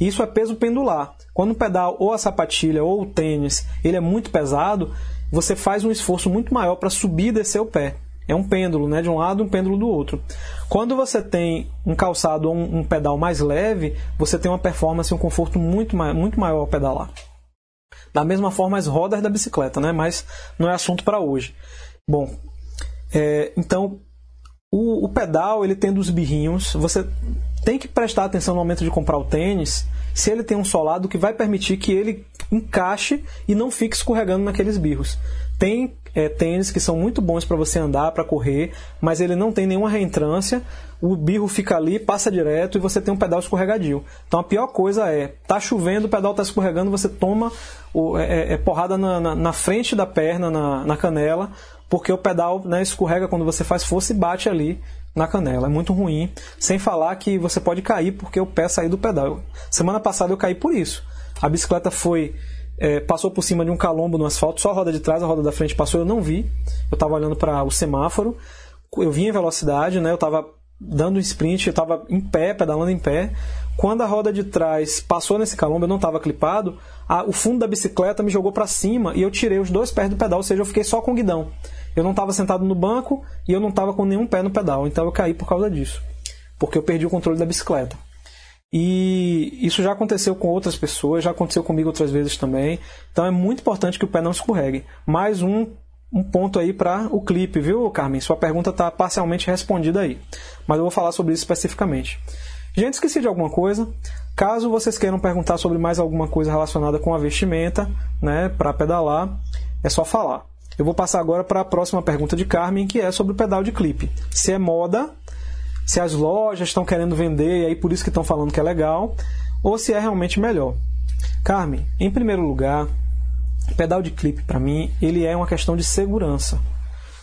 Isso é peso pendular. Quando o pedal ou a sapatilha ou o tênis, ele é muito pesado, você faz um esforço muito maior para subir e descer o pé. É um pêndulo, né? De um lado, um pêndulo do outro. Quando você tem um calçado ou um, um pedal mais leve, você tem uma performance e um conforto muito, muito maior ao pedalar. Da mesma forma, as rodas da bicicleta, né? Mas não é assunto para hoje. Bom, é, então o, o, pedal ele tem dos birrinhos. Você tem que prestar atenção no momento de comprar o tênis se ele tem um solado que vai permitir que ele encaixe e não fique escorregando naqueles birros. Tem é, tênis que são muito bons para você andar, para correr, mas ele não tem nenhuma reentrância, o birro fica ali, passa direto e você tem um pedal escorregadio. Então a pior coisa é, tá chovendo, o pedal tá escorregando, você toma o, é, é, é porrada na, na, na, frente da perna, na, na canela, porque o pedal né, escorrega quando você faz força e bate ali na canela. É muito ruim. Sem falar que você pode cair porque o pé saiu do pedal. Semana passada eu caí por isso. A bicicleta foi é, passou por cima de um calombo no asfalto, só a roda de trás, a roda da frente passou, eu não vi. Eu estava olhando para o semáforo, eu vim em velocidade, né? Eu estava dando um sprint, eu estava em pé, pedalando em pé. Quando a roda de trás passou nesse calombo, eu não estava clipado, a, o fundo da bicicleta me jogou para cima e eu tirei os dois pés do pedal, ou seja, eu fiquei só com o guidão. Eu não estava sentado no banco e eu não estava com nenhum pé no pedal, então eu caí por causa disso, porque eu perdi o controle da bicicleta. E isso já aconteceu com outras pessoas, já aconteceu comigo outras vezes também. Então é muito importante que o pé não escorregue. Mais um, um ponto aí para o clipe, viu, Carmen? Sua pergunta está parcialmente respondida aí. Mas eu vou falar sobre isso especificamente. Gente, esqueci de alguma coisa. Caso vocês queiram perguntar sobre mais alguma coisa relacionada com a vestimenta, né, para pedalar, é só falar. Eu vou passar agora para a próxima pergunta de Carmen, que é sobre o pedal de clipe. Se é moda se as lojas estão querendo vender e aí por isso que estão falando que é legal, ou se é realmente melhor. Carmen, em primeiro lugar, pedal de clipe para mim, ele é uma questão de segurança.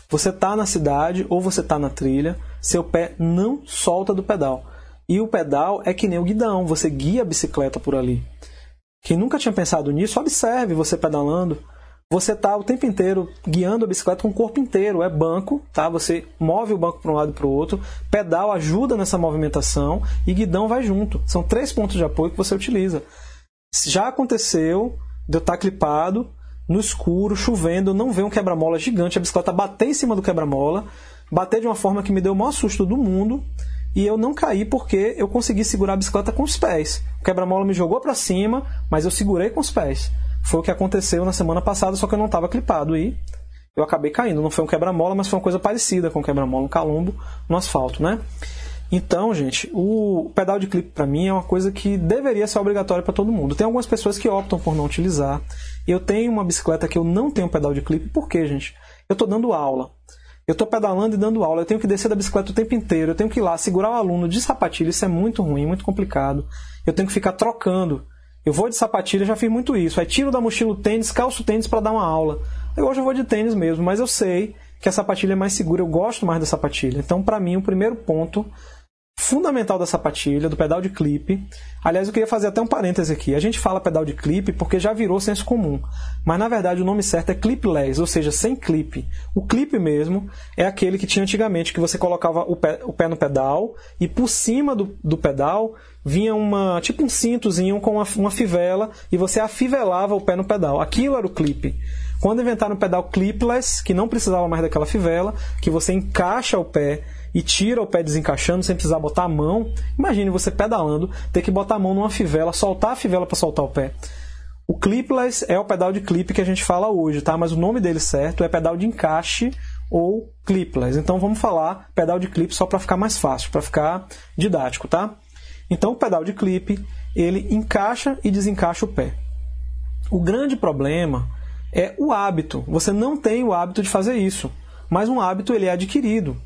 Você está na cidade ou você está na trilha, seu pé não solta do pedal. E o pedal é que nem o guidão, você guia a bicicleta por ali. Quem nunca tinha pensado nisso, observe você pedalando você está o tempo inteiro guiando a bicicleta com o corpo inteiro. É banco, tá? Você move o banco para um lado e para o outro. Pedal ajuda nessa movimentação e guidão vai junto. São três pontos de apoio que você utiliza. Já aconteceu de eu estar tá clipado no escuro, chovendo, não ver um quebra-mola gigante, a bicicleta bater em cima do quebra-mola, bater de uma forma que me deu o maior susto do mundo e eu não caí porque eu consegui segurar a bicicleta com os pés. O quebra-mola me jogou para cima, mas eu segurei com os pés. Foi o que aconteceu na semana passada, só que eu não estava clipado e eu acabei caindo. Não foi um quebra-mola, mas foi uma coisa parecida com um quebra-mola, um calombo no asfalto, né? Então, gente, o pedal de clipe para mim é uma coisa que deveria ser obrigatória para todo mundo. Tem algumas pessoas que optam por não utilizar. Eu tenho uma bicicleta que eu não tenho pedal de clipe, por quê, gente? Eu estou dando aula. Eu estou pedalando e dando aula, eu tenho que descer da bicicleta o tempo inteiro, eu tenho que ir lá segurar o aluno de sapatilha, isso é muito ruim, muito complicado. Eu tenho que ficar trocando eu vou de sapatilha, já fiz muito isso. Aí tiro da mochila o tênis, calço o tênis para dar uma aula. Hoje eu vou de tênis mesmo, mas eu sei que a sapatilha é mais segura, eu gosto mais da sapatilha. Então, para mim, o primeiro ponto fundamental da sapatilha, do pedal de clipe. Aliás, eu queria fazer até um parêntese aqui. A gente fala pedal de clipe porque já virou senso comum. Mas na verdade o nome certo é clipless, ou seja, sem clipe. O clipe mesmo é aquele que tinha antigamente, que você colocava o pé, o pé no pedal e por cima do, do pedal vinha uma tipo um cintozinho com uma, uma fivela e você afivelava o pé no pedal. Aquilo era o clipe. Quando inventaram o pedal clipless, que não precisava mais daquela fivela, que você encaixa o pé e tira o pé desencaixando sem precisar botar a mão. Imagine você pedalando, ter que botar a mão numa fivela, soltar a fivela para soltar o pé. O clipless é o pedal de clipe que a gente fala hoje, tá? Mas o nome dele certo é pedal de encaixe ou clipless. Então vamos falar pedal de clipe só para ficar mais fácil, para ficar didático, tá? Então o pedal de clipe, ele encaixa e desencaixa o pé. O grande problema é o hábito. Você não tem o hábito de fazer isso, mas um hábito ele é adquirido.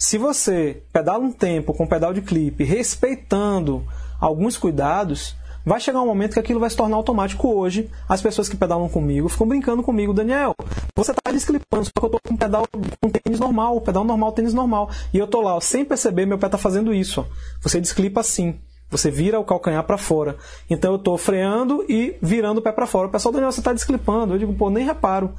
Se você pedala um tempo com pedal de clipe, respeitando alguns cuidados, vai chegar um momento que aquilo vai se tornar automático. Hoje, as pessoas que pedalam comigo ficam brincando comigo, Daniel. Você está desclipando, só que eu estou com pedal com tênis normal, pedal normal, tênis normal. E eu estou lá, ó, sem perceber, meu pé está fazendo isso. Ó. Você desclipa assim. Você vira o calcanhar para fora. Então eu estou freando e virando o pé para fora. O pessoal, Daniel, você está desclipando. Eu digo, pô, nem reparo.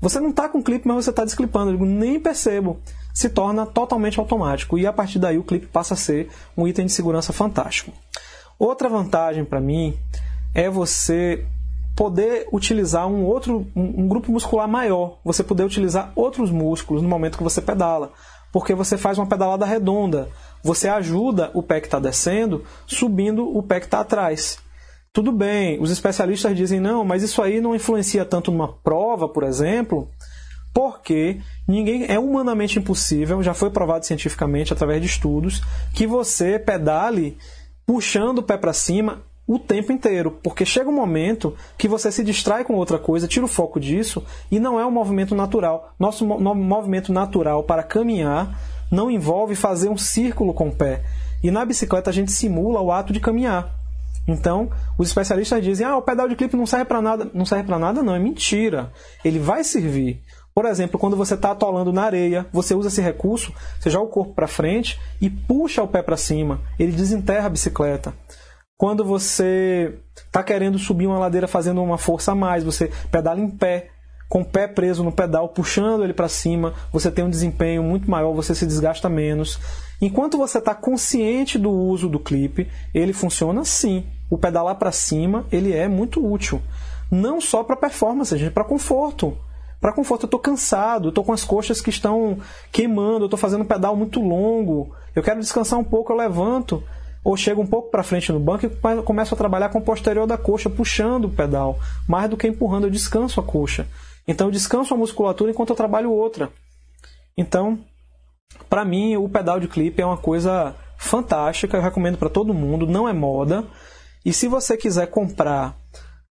Você não está com clipe, mas você está desclipando. Eu digo, nem percebo se torna totalmente automático. E a partir daí o clipe passa a ser um item de segurança fantástico. Outra vantagem para mim é você poder utilizar um outro um, grupo muscular maior, você poder utilizar outros músculos no momento que você pedala, porque você faz uma pedalada redonda, você ajuda o pé que está descendo, subindo o pé que está atrás. Tudo bem, os especialistas dizem não, mas isso aí não influencia tanto numa prova, por exemplo, porque ninguém é humanamente impossível, já foi provado cientificamente através de estudos, que você pedale puxando o pé para cima o tempo inteiro, porque chega um momento que você se distrai com outra coisa, tira o foco disso e não é um movimento natural. Nosso movimento natural para caminhar não envolve fazer um círculo com o pé. E na bicicleta a gente simula o ato de caminhar. Então, os especialistas dizem: "Ah, o pedal de clipe não serve para nada". Não serve para nada não, é mentira. Ele vai servir. Por exemplo, quando você está atolando na areia, você usa esse recurso, você joga o corpo para frente e puxa o pé para cima. Ele desenterra a bicicleta. Quando você está querendo subir uma ladeira fazendo uma força a mais, você pedala em pé, com o pé preso no pedal, puxando ele para cima, você tem um desempenho muito maior, você se desgasta menos. Enquanto você está consciente do uso do clipe, ele funciona sim. O pedalar para cima ele é muito útil, não só para performance, gente, para conforto para conforto. Eu estou cansado, eu estou com as coxas que estão queimando, eu estou fazendo um pedal muito longo, eu quero descansar um pouco, eu levanto, ou chego um pouco para frente no banco e começo a trabalhar com o posterior da coxa, puxando o pedal, mais do que empurrando, eu descanso a coxa. Então eu descanso a musculatura enquanto eu trabalho outra. Então, para mim, o pedal de clipe é uma coisa fantástica, eu recomendo para todo mundo, não é moda. E se você quiser comprar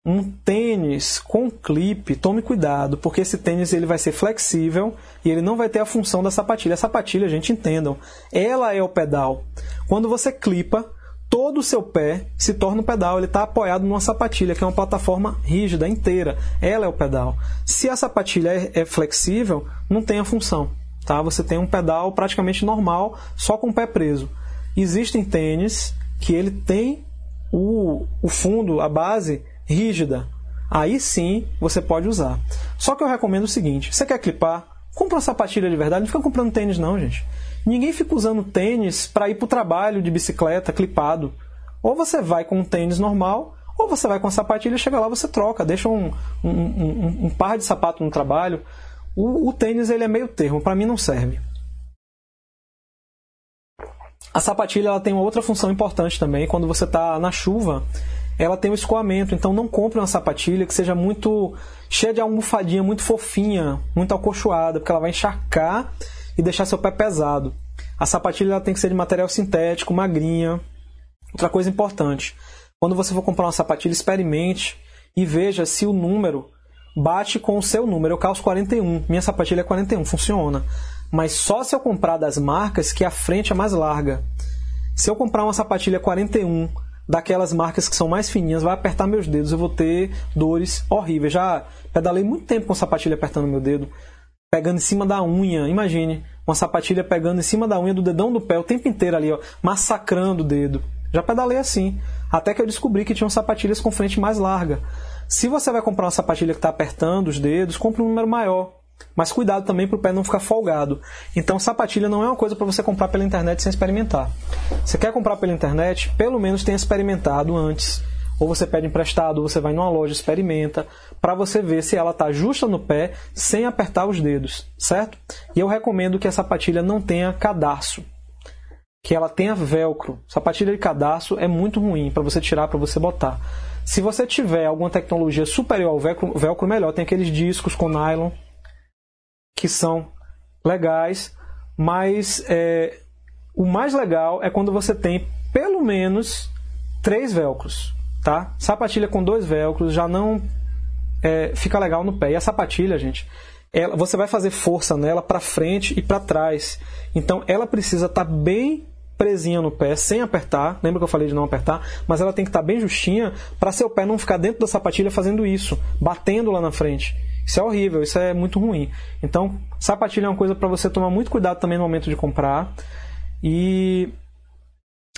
um tênis com clipe, tome cuidado, porque esse tênis ele vai ser flexível e ele não vai ter a função da sapatilha. A sapatilha, gente, entendam, ela é o pedal. Quando você clipa, todo o seu pé se torna um pedal. Ele está apoiado numa sapatilha, que é uma plataforma rígida, inteira. Ela é o pedal. Se a sapatilha é, é flexível, não tem a função. Tá? Você tem um pedal praticamente normal, só com o pé preso. Existem tênis que ele tem o, o fundo, a base rígida, aí sim você pode usar. Só que eu recomendo o seguinte: você quer clipar? Compra uma sapatilha de verdade, não fica comprando tênis, não, gente. Ninguém fica usando tênis para ir para o trabalho de bicicleta clipado. Ou você vai com um tênis normal, ou você vai com a sapatilha, chega lá, você troca, deixa um, um, um, um par de sapato no trabalho. O, o tênis ele é meio termo, para mim não serve. A sapatilha ela tem uma outra função importante também. Quando você está na chuva, ela tem um escoamento, então não compre uma sapatilha que seja muito cheia de almofadinha, muito fofinha, muito acolchoada, porque ela vai encharcar e deixar seu pé pesado. A sapatilha tem que ser de material sintético, magrinha. Outra coisa importante, quando você for comprar uma sapatilha, experimente e veja se o número bate com o seu número. Eu calço 41, minha sapatilha é 41, funciona. Mas só se eu comprar das marcas que a frente é mais larga. Se eu comprar uma sapatilha 41 daquelas marcas que são mais fininhas, vai apertar meus dedos, eu vou ter dores horríveis. Já pedalei muito tempo com sapatilha apertando meu dedo, pegando em cima da unha. Imagine, uma sapatilha pegando em cima da unha do dedão do pé o tempo inteiro ali, ó, massacrando o dedo. Já pedalei assim, até que eu descobri que tinham sapatilhas com frente mais larga. Se você vai comprar uma sapatilha que está apertando os dedos, compre um número maior. Mas cuidado também para o pé não ficar folgado. Então, sapatilha não é uma coisa para você comprar pela internet sem experimentar. Você quer comprar pela internet? Pelo menos tenha experimentado antes. Ou você pede emprestado, ou você vai numa loja, experimenta, para você ver se ela está justa no pé, sem apertar os dedos, certo? E eu recomendo que a sapatilha não tenha cadarço, que ela tenha velcro. Sapatilha de cadarço é muito ruim para você tirar, para você botar. Se você tiver alguma tecnologia superior ao velcro, velcro melhor. Tem aqueles discos com nylon, que são legais, mas é, o mais legal é quando você tem pelo menos três velcros, tá? Sapatilha com dois velcros já não é, fica legal no pé. E a sapatilha, gente, ela, você vai fazer força nela para frente e para trás. Então ela precisa estar tá bem presinha no pé, sem apertar. Lembra que eu falei de não apertar? Mas ela tem que estar tá bem justinha para seu pé não ficar dentro da sapatilha fazendo isso, batendo lá na frente. Isso é horrível, isso é muito ruim. Então, sapatilha é uma coisa para você tomar muito cuidado também no momento de comprar. E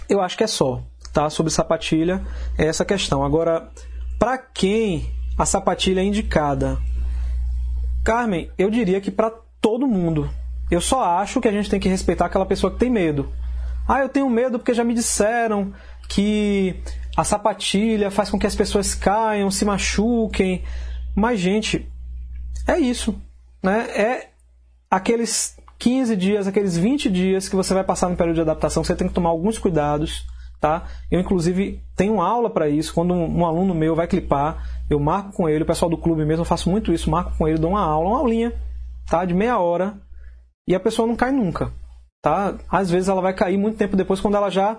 eu acho que é só, tá? Sobre sapatilha, é essa questão. Agora, para quem a sapatilha é indicada? Carmen, eu diria que para todo mundo. Eu só acho que a gente tem que respeitar aquela pessoa que tem medo. Ah, eu tenho medo porque já me disseram que a sapatilha faz com que as pessoas caiam, se machuquem. Mas, gente, é isso. Né? É aqueles 15 dias, aqueles 20 dias que você vai passar no período de adaptação, você tem que tomar alguns cuidados. Tá? Eu, inclusive, tenho aula para isso. Quando um, um, aluno meu vai clipar, eu marco com ele, o pessoal do clube mesmo, eu faço muito isso, marco com ele, dou uma aula, uma aulinha, tá? de meia hora, e a pessoa não cai nunca. Tá? Às vezes ela vai cair muito tempo depois, quando ela já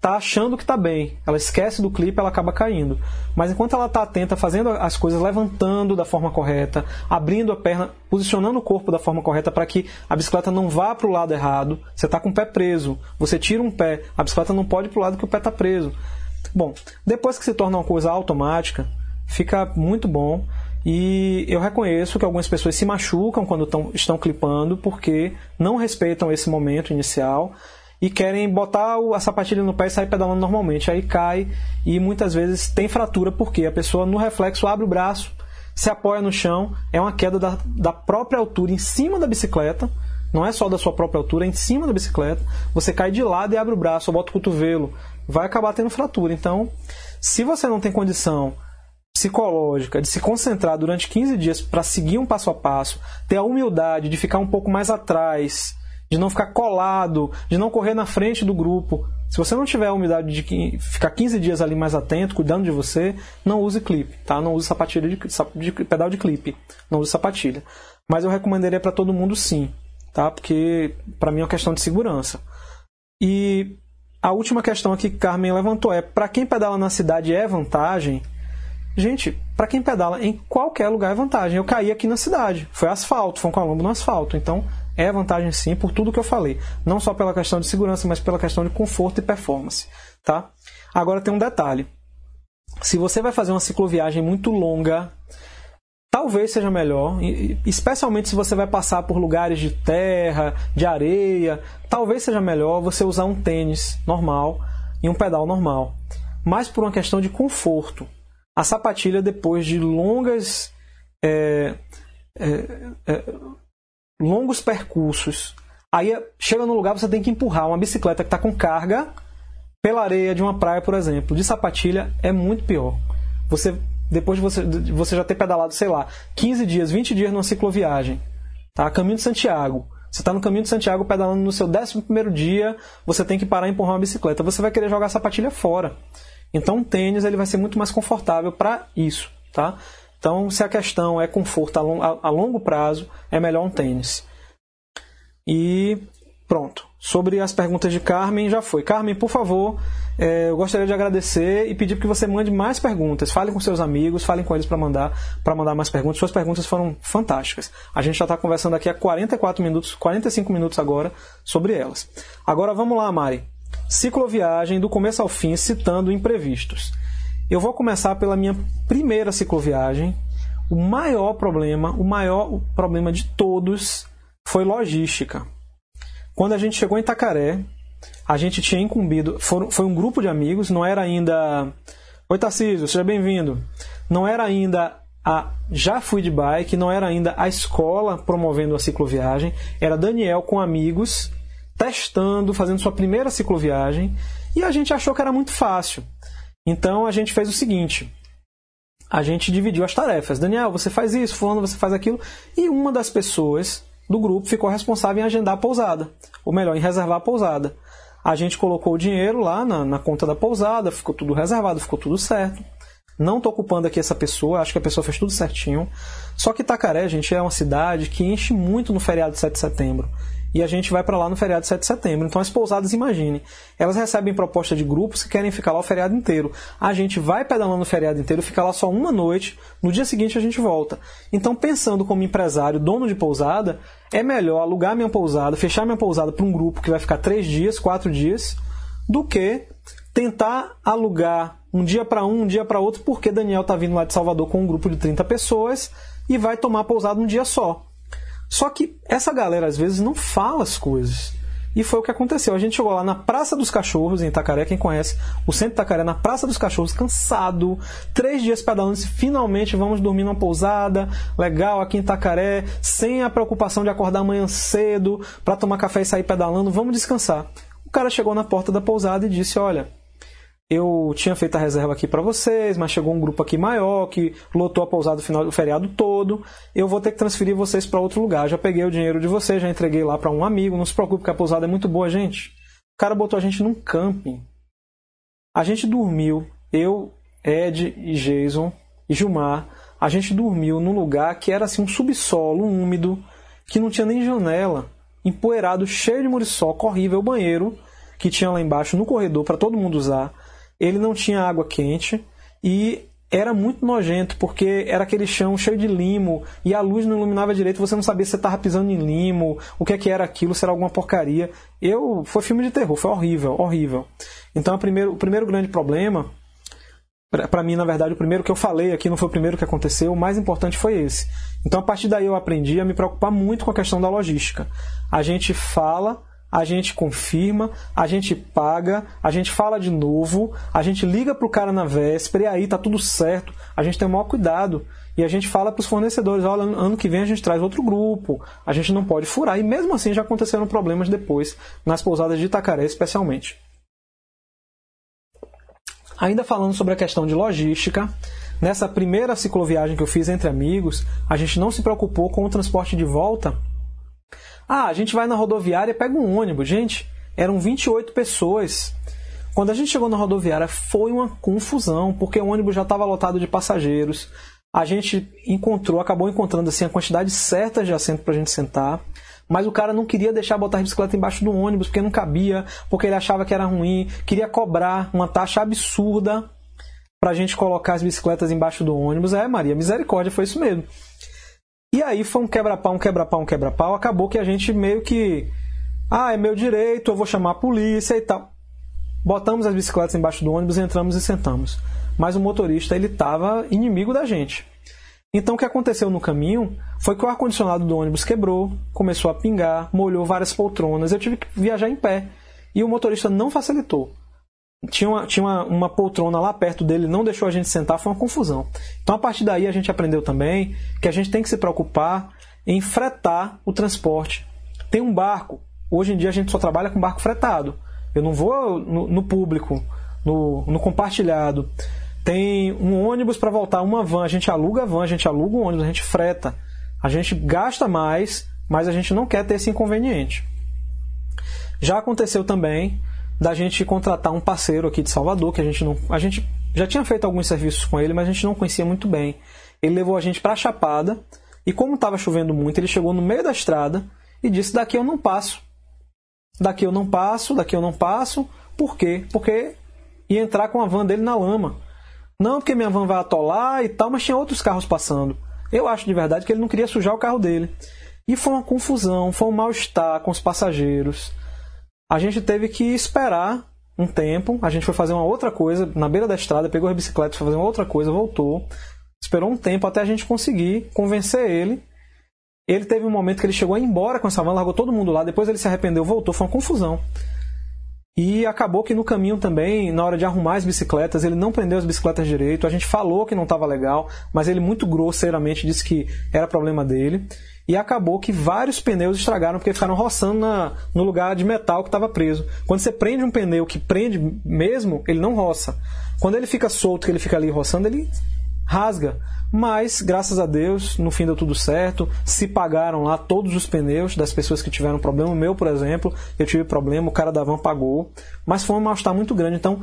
tá achando que tá bem. Ela esquece do clipe, ela acaba caindo. Mas enquanto ela tá atenta, fazendo as coisas, levantando da forma correta, abrindo a perna, posicionando o corpo da forma correta para que a bicicleta não vá para o lado errado. Você tá com o pé preso, você tira um pé, a bicicleta não pode para o lado que o pé tá preso. Bom, depois que se torna uma coisa automática, fica muito bom. E eu reconheço que algumas pessoas se machucam quando tão, estão clipando porque não respeitam esse momento inicial e querem botar a sapatilha no pé e sair pedalando normalmente. Aí cai e muitas vezes tem fratura porque a pessoa no reflexo abre o braço, se apoia no chão, é uma queda da, da própria altura em cima da bicicleta, não é só da sua própria altura, é em cima da bicicleta. Você cai de lado e abre o braço, ou bota o cotovelo, vai acabar tendo fratura. Então, se você não tem condição psicológica de se concentrar durante 15 dias para seguir um passo a passo, ter a humildade de ficar um pouco mais atrás, de não ficar colado, de não correr na frente do grupo. Se você não tiver a humildade de ficar 15 dias ali mais atento, cuidando de você, não use clipe, tá? Não use sapatilha de, de pedal de clipe, não use sapatilha. Mas eu recomendaria para todo mundo sim, tá? Porque para mim é uma questão de segurança. E a última questão aqui que Carmen levantou é: para quem pedala na cidade é vantagem? Gente, para quem pedala em qualquer lugar é vantagem. Eu caí aqui na cidade, foi asfalto, foi um colombo no asfalto, então é vantagem sim por tudo que eu falei. Não só pela questão de segurança, mas pela questão de conforto e performance. Tá? Agora tem um detalhe. Se você vai fazer uma cicloviagem muito longa, talvez seja melhor, especialmente se você vai passar por lugares de terra, de areia, talvez seja melhor você usar um tênis normal e um pedal normal. Mas por uma questão de conforto. A sapatilha, depois de longas. É, é, é, longos percursos. Aí chega no lugar, você tem que empurrar uma bicicleta que está com carga pela areia de uma praia, por exemplo. De sapatilha é muito pior. Você depois de você, de você já ter pedalado, sei lá, 15 dias, 20 dias numa cicloviagem, tá? Caminho de Santiago. Você está no caminho de Santiago pedalando no seu 11 dia, você tem que parar e empurrar uma bicicleta. Você vai querer jogar a sapatilha fora. Então, o tênis ele vai ser muito mais confortável para isso, tá? Então, se a questão é conforto a, long, a, a longo prazo, é melhor um tênis. E pronto. Sobre as perguntas de Carmen, já foi. Carmen, por favor, é, eu gostaria de agradecer e pedir que você mande mais perguntas. Fale com seus amigos, falem com eles para mandar, mandar mais perguntas. Suas perguntas foram fantásticas. A gente já está conversando aqui há 44 minutos, 45 minutos agora sobre elas. Agora vamos lá, Mari. Cicloviagem do começo ao fim, citando imprevistos. Eu vou começar pela minha primeira cicloviagem. O maior problema, o maior problema de todos foi logística. Quando a gente chegou em Itacaré, a gente tinha incumbido, foi, um grupo de amigos, não era ainda. Oi Tarcísio, seja bem-vindo. Não era ainda a Já Fui de Bike, não era ainda a escola promovendo a cicloviagem, era Daniel com amigos, testando, fazendo sua primeira cicloviagem, e a gente achou que era muito fácil. Então a gente fez o seguinte: a gente dividiu as tarefas. Daniel, você faz isso, fulano, você faz aquilo, e uma das pessoas do grupo ficou responsável em agendar a pousada, ou melhor, em reservar a pousada. A gente colocou o dinheiro lá na, na conta da pousada, ficou tudo reservado, ficou tudo certo. Não estou ocupando aqui essa pessoa, acho que a pessoa fez tudo certinho. Só que Itacaré, gente, é uma cidade que enche muito no feriado de 7 de setembro e a gente vai para lá no feriado de 7 de setembro. Então as pousadas, imagine, elas recebem proposta de grupos que querem ficar lá o feriado inteiro. A gente vai pedalando no feriado inteiro, fica lá só uma noite, no dia seguinte a gente volta. Então, pensando como empresário, dono de pousada, é melhor alugar minha pousada, fechar minha pousada para um grupo que vai ficar três dias, quatro dias, do que tentar alugar um dia para um, um dia para outro, porque Daniel está vindo lá de Salvador com um grupo de 30 pessoas e vai tomar pousada um dia só. Só que essa galera às vezes não fala as coisas. E foi o que aconteceu. A gente chegou lá na Praça dos Cachorros, em Itacaré, quem conhece o centro de Itacaré, na Praça dos Cachorros, cansado, três dias pedalando, e finalmente vamos dormir numa pousada, legal, aqui em Itacaré, sem a preocupação de acordar amanhã cedo para tomar café e sair pedalando, vamos descansar. O cara chegou na porta da pousada e disse: Olha, eu tinha feito a reserva aqui para vocês, mas chegou um grupo aqui maior que lotou a pousada no final do feriado todo. Eu vou ter que transferir vocês para outro lugar. Já peguei o dinheiro de vocês, já entreguei lá para um amigo. Não se preocupe que a pousada é muito boa, gente. O cara botou a gente num camping. A gente dormiu, eu, Ed e Jason e Gilmar, a gente dormiu num lugar que era assim um subsolo úmido, que não tinha nem janela, empoeirado, cheio de muriçoca, horrível, o banheiro que tinha lá embaixo no corredor para todo mundo usar ele não tinha água quente e era muito nojento, porque era aquele chão cheio de limo e a luz não iluminava direito, você não sabia se você estava pisando em limo, o que é que era aquilo, se era alguma porcaria. Eu Foi filme de terror, foi horrível, horrível. Então primeiro, o primeiro grande problema, para mim, na verdade, o primeiro que eu falei aqui não foi o primeiro que aconteceu, o mais importante foi esse. Então a partir daí eu aprendi a me preocupar muito com a questão da logística. A gente fala a gente confirma, a gente paga, a gente fala de novo, a gente liga para o cara na véspera e aí tá tudo certo, a gente tem o maior cuidado. E a gente fala para os fornecedores, olha, ano que vem a gente traz outro grupo, a gente não pode furar. E mesmo assim já aconteceram problemas depois, nas pousadas de Itacaré especialmente. Ainda falando sobre a questão de logística, nessa primeira cicloviagem que eu fiz entre amigos, a gente não se preocupou com o transporte de volta ah, a gente vai na rodoviária e pega um ônibus. Gente, eram 28 pessoas. Quando a gente chegou na rodoviária, foi uma confusão, porque o ônibus já estava lotado de passageiros. A gente encontrou, acabou encontrando assim a quantidade certa de assento para a gente sentar. Mas o cara não queria deixar botar a bicicleta embaixo do ônibus, porque não cabia, porque ele achava que era ruim, queria cobrar uma taxa absurda para a gente colocar as bicicletas embaixo do ônibus. É, Maria, misericórdia, foi isso mesmo. E aí foi um quebra-pau, um quebra-pau, um quebra-pau. Acabou que a gente meio que. Ah, é meu direito, eu vou chamar a polícia e tal. Botamos as bicicletas embaixo do ônibus, entramos e sentamos. Mas o motorista ele estava inimigo da gente. Então o que aconteceu no caminho foi que o ar-condicionado do ônibus quebrou, começou a pingar, molhou várias poltronas. Eu tive que viajar em pé. E o motorista não facilitou tinha, uma, tinha uma, uma, poltrona lá perto dele, não deixou a gente sentar, foi uma confusão. Então a partir daí a gente aprendeu também que a gente tem que se preocupar em fretar o transporte. Tem um barco, hoje em dia a gente só trabalha com barco fretado. Eu não vou no, no público, no, no compartilhado. Tem um ônibus para voltar, uma van, a gente aluga a van, a gente aluga o ônibus, a gente freta. A gente gasta mais, mas a gente não quer ter esse inconveniente. Já aconteceu também da gente contratar um parceiro aqui de Salvador, que a gente não. A gente já tinha feito alguns serviços com ele, mas a gente não conhecia muito bem. Ele levou a gente para a Chapada e, como estava chovendo muito, ele chegou no meio da estrada e disse: Daqui eu não passo. Daqui eu não passo, daqui eu não passo. Por quê? Porque ia entrar com a van dele na lama. Não porque minha van vai atolar e tal, mas tinha outros carros passando. Eu acho de verdade que ele não queria sujar o carro dele. E foi uma confusão, foi um mal-estar com os passageiros a gente teve que esperar um tempo. A gente foi fazer uma outra coisa na beira da estrada, pegou a bicicleta, foi fazer uma outra coisa, voltou. Esperou um tempo até a gente conseguir convencer ele. Ele teve um momento que ele chegou a ir embora com essa van, largou todo mundo lá, depois ele se arrependeu, voltou, foi uma confusão. E acabou que no caminho também, na hora de arrumar as bicicletas, ele não prendeu as bicicletas direito. A gente falou que não estava legal, mas ele muito grosseiramente disse que era problema dele. E acabou que vários pneus estragaram porque ficaram roçando na, no lugar de metal que estava preso. Quando você prende um pneu que prende mesmo, ele não roça. Quando ele fica solto, que ele fica ali roçando, ele rasga. Mas, graças a Deus, no fim deu tudo certo. Se pagaram lá todos os pneus das pessoas que tiveram problema. O meu, por exemplo, eu tive problema, o cara da van pagou. Mas foi um mal-estar muito grande. Então,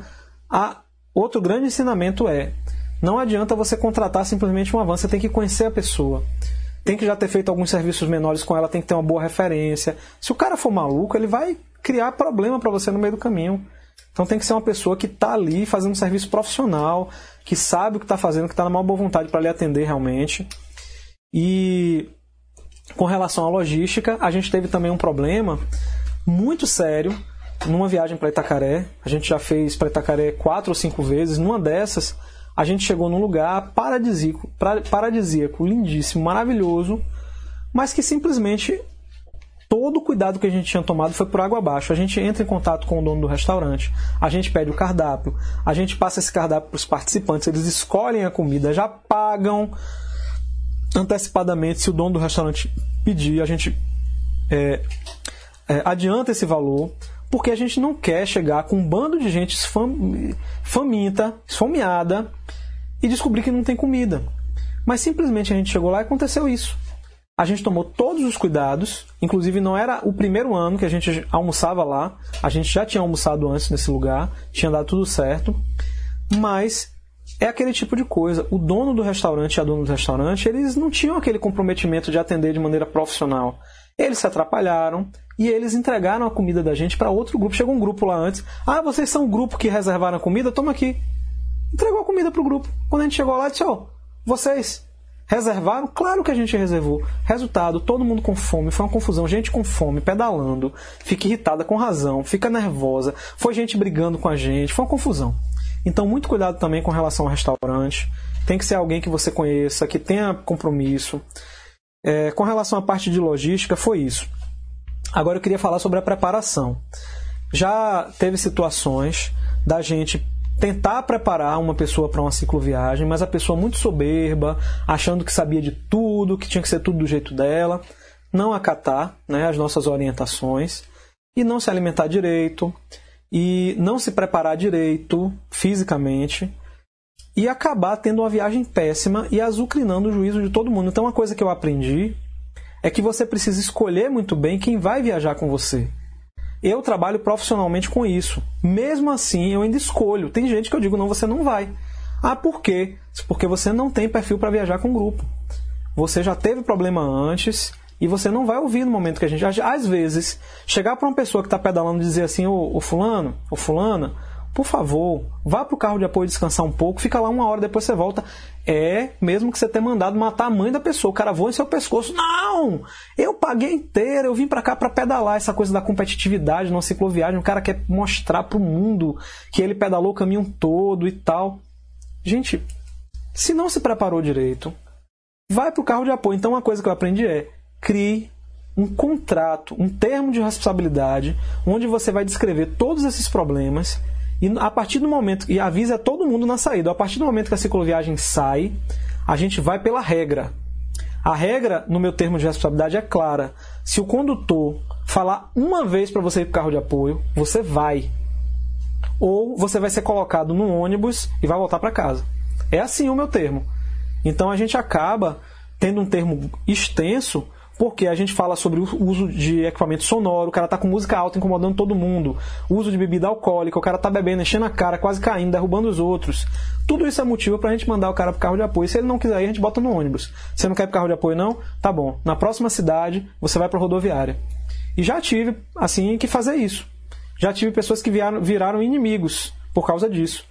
a... outro grande ensinamento é: não adianta você contratar simplesmente uma van, você tem que conhecer a pessoa. Tem que já ter feito alguns serviços menores com ela, tem que ter uma boa referência. Se o cara for maluco, ele vai criar problema para você no meio do caminho. Então tem que ser uma pessoa que está ali fazendo um serviço profissional, que sabe o que está fazendo, que está na maior boa vontade para lhe atender realmente. E com relação à logística, a gente teve também um problema muito sério numa viagem para Itacaré. A gente já fez para Itacaré quatro ou cinco vezes. Numa dessas, a gente chegou num lugar paradisíaco, paradisíaco lindíssimo, maravilhoso, mas que simplesmente todo o cuidado que a gente tinha tomado foi por água abaixo. A gente entra em contato com o dono do restaurante, a gente pede o cardápio, a gente passa esse cardápio para os participantes, eles escolhem a comida, já pagam antecipadamente se o dono do restaurante pedir, a gente é, é, adianta esse valor, porque a gente não quer chegar com um bando de gente faminta, esfomeada e descobrir que não tem comida. Mas simplesmente a gente chegou lá e aconteceu isso. A gente tomou todos os cuidados, inclusive não era o primeiro ano que a gente almoçava lá, a gente já tinha almoçado antes nesse lugar, tinha dado tudo certo, mas é aquele tipo de coisa. O dono do restaurante e a dona do restaurante, eles não tinham aquele comprometimento de atender de maneira profissional. Eles se atrapalharam e eles entregaram a comida da gente para outro grupo. Chegou um grupo lá antes. Ah, vocês são o grupo que reservaram a comida? Toma aqui. Entregou a comida pro grupo. Quando a gente chegou lá, disse: Ó, oh, vocês Reservaram? Claro que a gente reservou. Resultado, todo mundo com fome, foi uma confusão. Gente com fome, pedalando, fica irritada com razão, fica nervosa, foi gente brigando com a gente, foi uma confusão. Então, muito cuidado também com relação ao restaurante. Tem que ser alguém que você conheça, que tenha compromisso. É, com relação à parte de logística, foi isso. Agora eu queria falar sobre a preparação. Já teve situações da gente tentar preparar uma pessoa para uma cicloviagem, mas a pessoa muito soberba, achando que sabia de tudo, que tinha que ser tudo do jeito dela, não acatar né, as nossas orientações e não se alimentar direito e não se preparar direito fisicamente e acabar tendo uma viagem péssima e azucrinando o juízo de todo mundo. Então, uma coisa que eu aprendi é que você precisa escolher muito bem quem vai viajar com você. Eu trabalho profissionalmente com isso. Mesmo assim, eu ainda escolho. Tem gente que eu digo, não, você não vai. Ah, por quê? Porque você não tem perfil para viajar com grupo. Você já teve problema antes e você não vai ouvir no momento que a gente. Às vezes, chegar para uma pessoa que está pedalando e dizer assim: ô, ô fulano, ô fulana, por favor, vá para o carro de apoio descansar um pouco, fica lá uma hora, depois você volta. É mesmo que você tenha mandado matar a mãe da pessoa, o cara voa em seu pescoço. Não! Eu paguei inteiro, eu vim para cá para pedalar essa coisa da competitividade numa cicloviagem. O cara quer mostrar para o mundo que ele pedalou o caminho todo e tal. Gente, se não se preparou direito, vai para o carro de apoio. Então, uma coisa que eu aprendi é crie um contrato, um termo de responsabilidade, onde você vai descrever todos esses problemas e a partir do momento, e avisa todo mundo na saída, a partir do momento que a cicloviagem sai, a gente vai pela regra. A regra, no meu termo de responsabilidade, é clara. Se o condutor falar uma vez para você ir para o carro de apoio, você vai. Ou você vai ser colocado no ônibus e vai voltar para casa. É assim o meu termo. Então a gente acaba tendo um termo extenso porque a gente fala sobre o uso de equipamento sonoro, o cara tá com música alta incomodando todo mundo, uso de bebida alcoólica, o cara tá bebendo, enchendo a cara, quase caindo, derrubando os outros. Tudo isso é motivo pra gente mandar o cara pro carro de apoio. Se ele não quiser ir, a gente bota no ônibus. Você não quer ir pro carro de apoio, não? Tá bom. Na próxima cidade, você vai pra rodoviária. E já tive, assim, que fazer isso. Já tive pessoas que viraram, viraram inimigos por causa disso.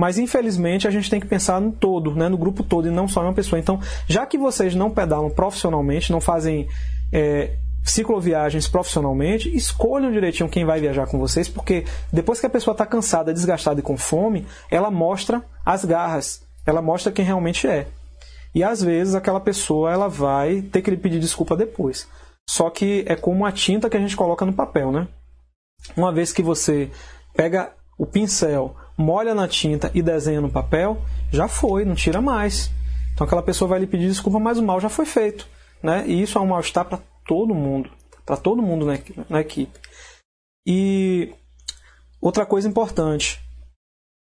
Mas infelizmente a gente tem que pensar no todo, né, no grupo todo e não só em uma pessoa. Então, já que vocês não pedalam profissionalmente, não fazem é, cicloviagens profissionalmente, escolham direitinho quem vai viajar com vocês, porque depois que a pessoa está cansada, desgastada e com fome, ela mostra as garras, ela mostra quem realmente é. E às vezes aquela pessoa ela vai ter que lhe pedir desculpa depois. Só que é como a tinta que a gente coloca no papel, né? Uma vez que você pega o pincel, molha na tinta e desenha no papel, já foi, não tira mais. Então aquela pessoa vai lhe pedir desculpa, mas o mal já foi feito. Né? E isso é um mal-estar para todo mundo. Para todo mundo na equipe. E outra coisa importante: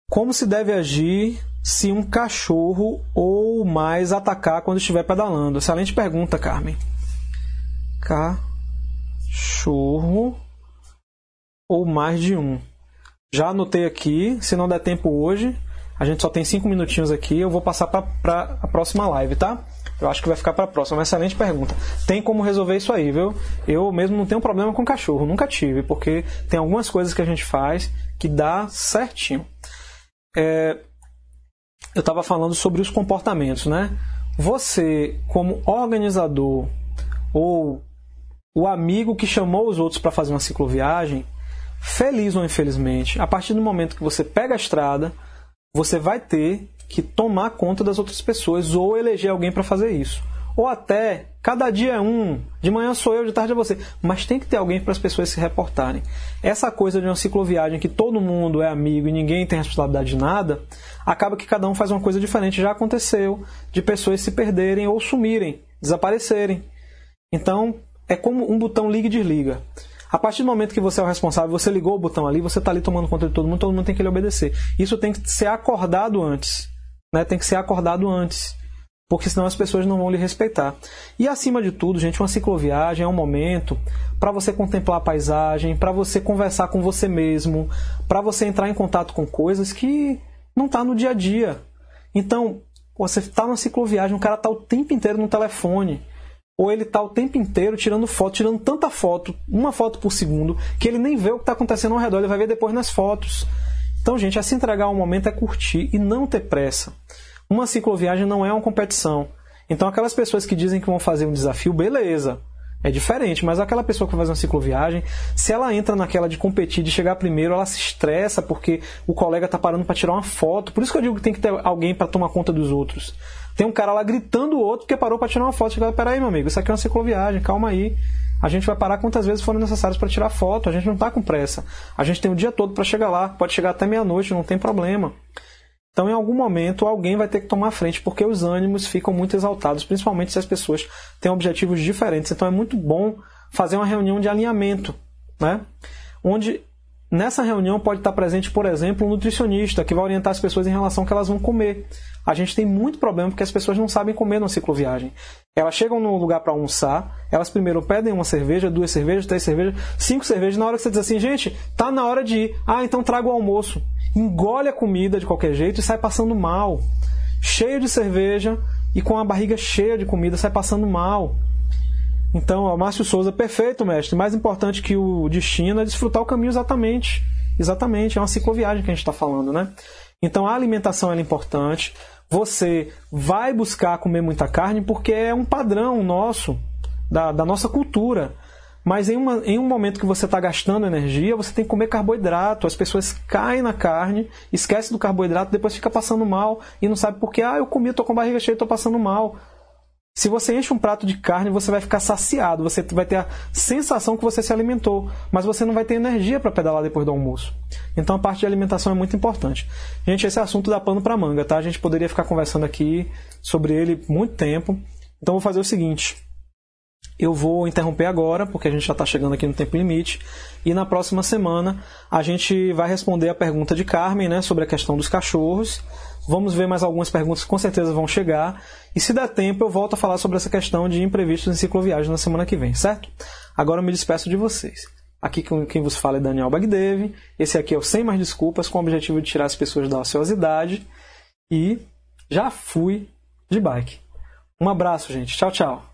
como se deve agir se um cachorro ou mais atacar quando estiver pedalando? Excelente pergunta, Carmen. Cachorro ou mais de um. Já anotei aqui, se não der tempo hoje, a gente só tem cinco minutinhos aqui, eu vou passar para a próxima live, tá? Eu acho que vai ficar para a próxima. Uma excelente pergunta. Tem como resolver isso aí, viu? Eu mesmo não tenho problema com cachorro, nunca tive, porque tem algumas coisas que a gente faz que dá certinho. É, eu estava falando sobre os comportamentos, né? Você, como organizador ou o amigo que chamou os outros para fazer uma cicloviagem, feliz ou infelizmente, a partir do momento que você pega a estrada, você vai ter que tomar conta das outras pessoas ou eleger alguém para fazer isso. Ou até, cada dia é um, de manhã sou eu, de tarde é você. Mas tem que ter alguém para as pessoas se reportarem. Essa coisa de uma cicloviagem que todo mundo é amigo e ninguém tem responsabilidade de nada, acaba que cada um faz uma coisa diferente. Já aconteceu de pessoas se perderem ou sumirem, desaparecerem. Então, é como um botão liga e desliga. A partir do momento que você é o responsável, você ligou o botão ali, você está ali tomando conta de todo mundo, todo mundo tem que lhe obedecer. Isso tem que ser acordado antes. Né? Tem que ser acordado antes. Porque senão as pessoas não vão lhe respeitar. E acima de tudo, gente, uma cicloviagem é um momento para você contemplar a paisagem, para você conversar com você mesmo, para você entrar em contato com coisas que não está no dia a dia. Então, você está numa cicloviagem, o cara está o tempo inteiro no telefone ou ele está o tempo inteiro tirando foto, tirando tanta foto, uma foto por segundo, que ele nem vê o que está acontecendo ao redor, ele vai ver depois nas fotos. Então, gente, a se entregar ao momento é curtir e não ter pressa. Uma cicloviagem não é uma competição. Então, aquelas pessoas que dizem que vão fazer um desafio, beleza. É diferente, mas aquela pessoa que fazer uma cicloviagem, se ela entra naquela de competir, de chegar primeiro, ela se estressa porque o colega está parando para tirar uma foto. Por isso que eu digo que tem que ter alguém para tomar conta dos outros. Tem um cara lá gritando o outro porque parou para tirar uma foto. Chega, peraí, meu amigo, isso aqui é uma cicloviagem, calma aí. A gente vai parar quantas vezes forem necessárias para tirar foto. A gente não está com pressa. A gente tem o dia todo para chegar lá. Pode chegar até meia-noite, não tem problema. Então, em algum momento, alguém vai ter que tomar a frente, porque os ânimos ficam muito exaltados, principalmente se as pessoas têm objetivos diferentes. Então, é muito bom fazer uma reunião de alinhamento, né? onde nessa reunião pode estar presente, por exemplo, um nutricionista que vai orientar as pessoas em relação ao que elas vão comer. A gente tem muito problema porque as pessoas não sabem comer numa cicloviagem. Elas chegam num lugar para almoçar, elas primeiro pedem uma cerveja, duas cervejas, três cervejas, cinco cervejas. Na hora que você diz assim, gente, tá na hora de ir. Ah, então traga o almoço engole a comida de qualquer jeito e sai passando mal. Cheio de cerveja e com a barriga cheia de comida, sai passando mal. Então, o Márcio Souza, perfeito, mestre. Mais importante que o destino é desfrutar o caminho exatamente. Exatamente, é uma cicloviagem que a gente está falando, né? Então, a alimentação é importante. Você vai buscar comer muita carne porque é um padrão nosso, da, da nossa cultura. Mas em, uma, em um momento que você está gastando energia, você tem que comer carboidrato. As pessoas caem na carne, esquecem do carboidrato, depois fica passando mal e não sabe por que. Ah, eu comi, estou com barriga cheia, estou passando mal. Se você enche um prato de carne, você vai ficar saciado, você vai ter a sensação que você se alimentou, mas você não vai ter energia para pedalar depois do almoço. Então a parte de alimentação é muito importante. Gente, esse assunto dá pano para manga, tá? A gente poderia ficar conversando aqui sobre ele muito tempo. Então vou fazer o seguinte: eu vou interromper agora, porque a gente já está chegando aqui no tempo limite. E na próxima semana a gente vai responder a pergunta de Carmen né, sobre a questão dos cachorros. Vamos ver mais algumas perguntas que com certeza vão chegar. E se der tempo, eu volto a falar sobre essa questão de imprevistos em cicloviagem na semana que vem, certo? Agora eu me despeço de vocês. Aqui quem vos fala é Daniel Bagdeve. Esse aqui é o Sem Mais Desculpas, com o objetivo de tirar as pessoas da ociosidade. E já fui de bike. Um abraço, gente. Tchau, tchau.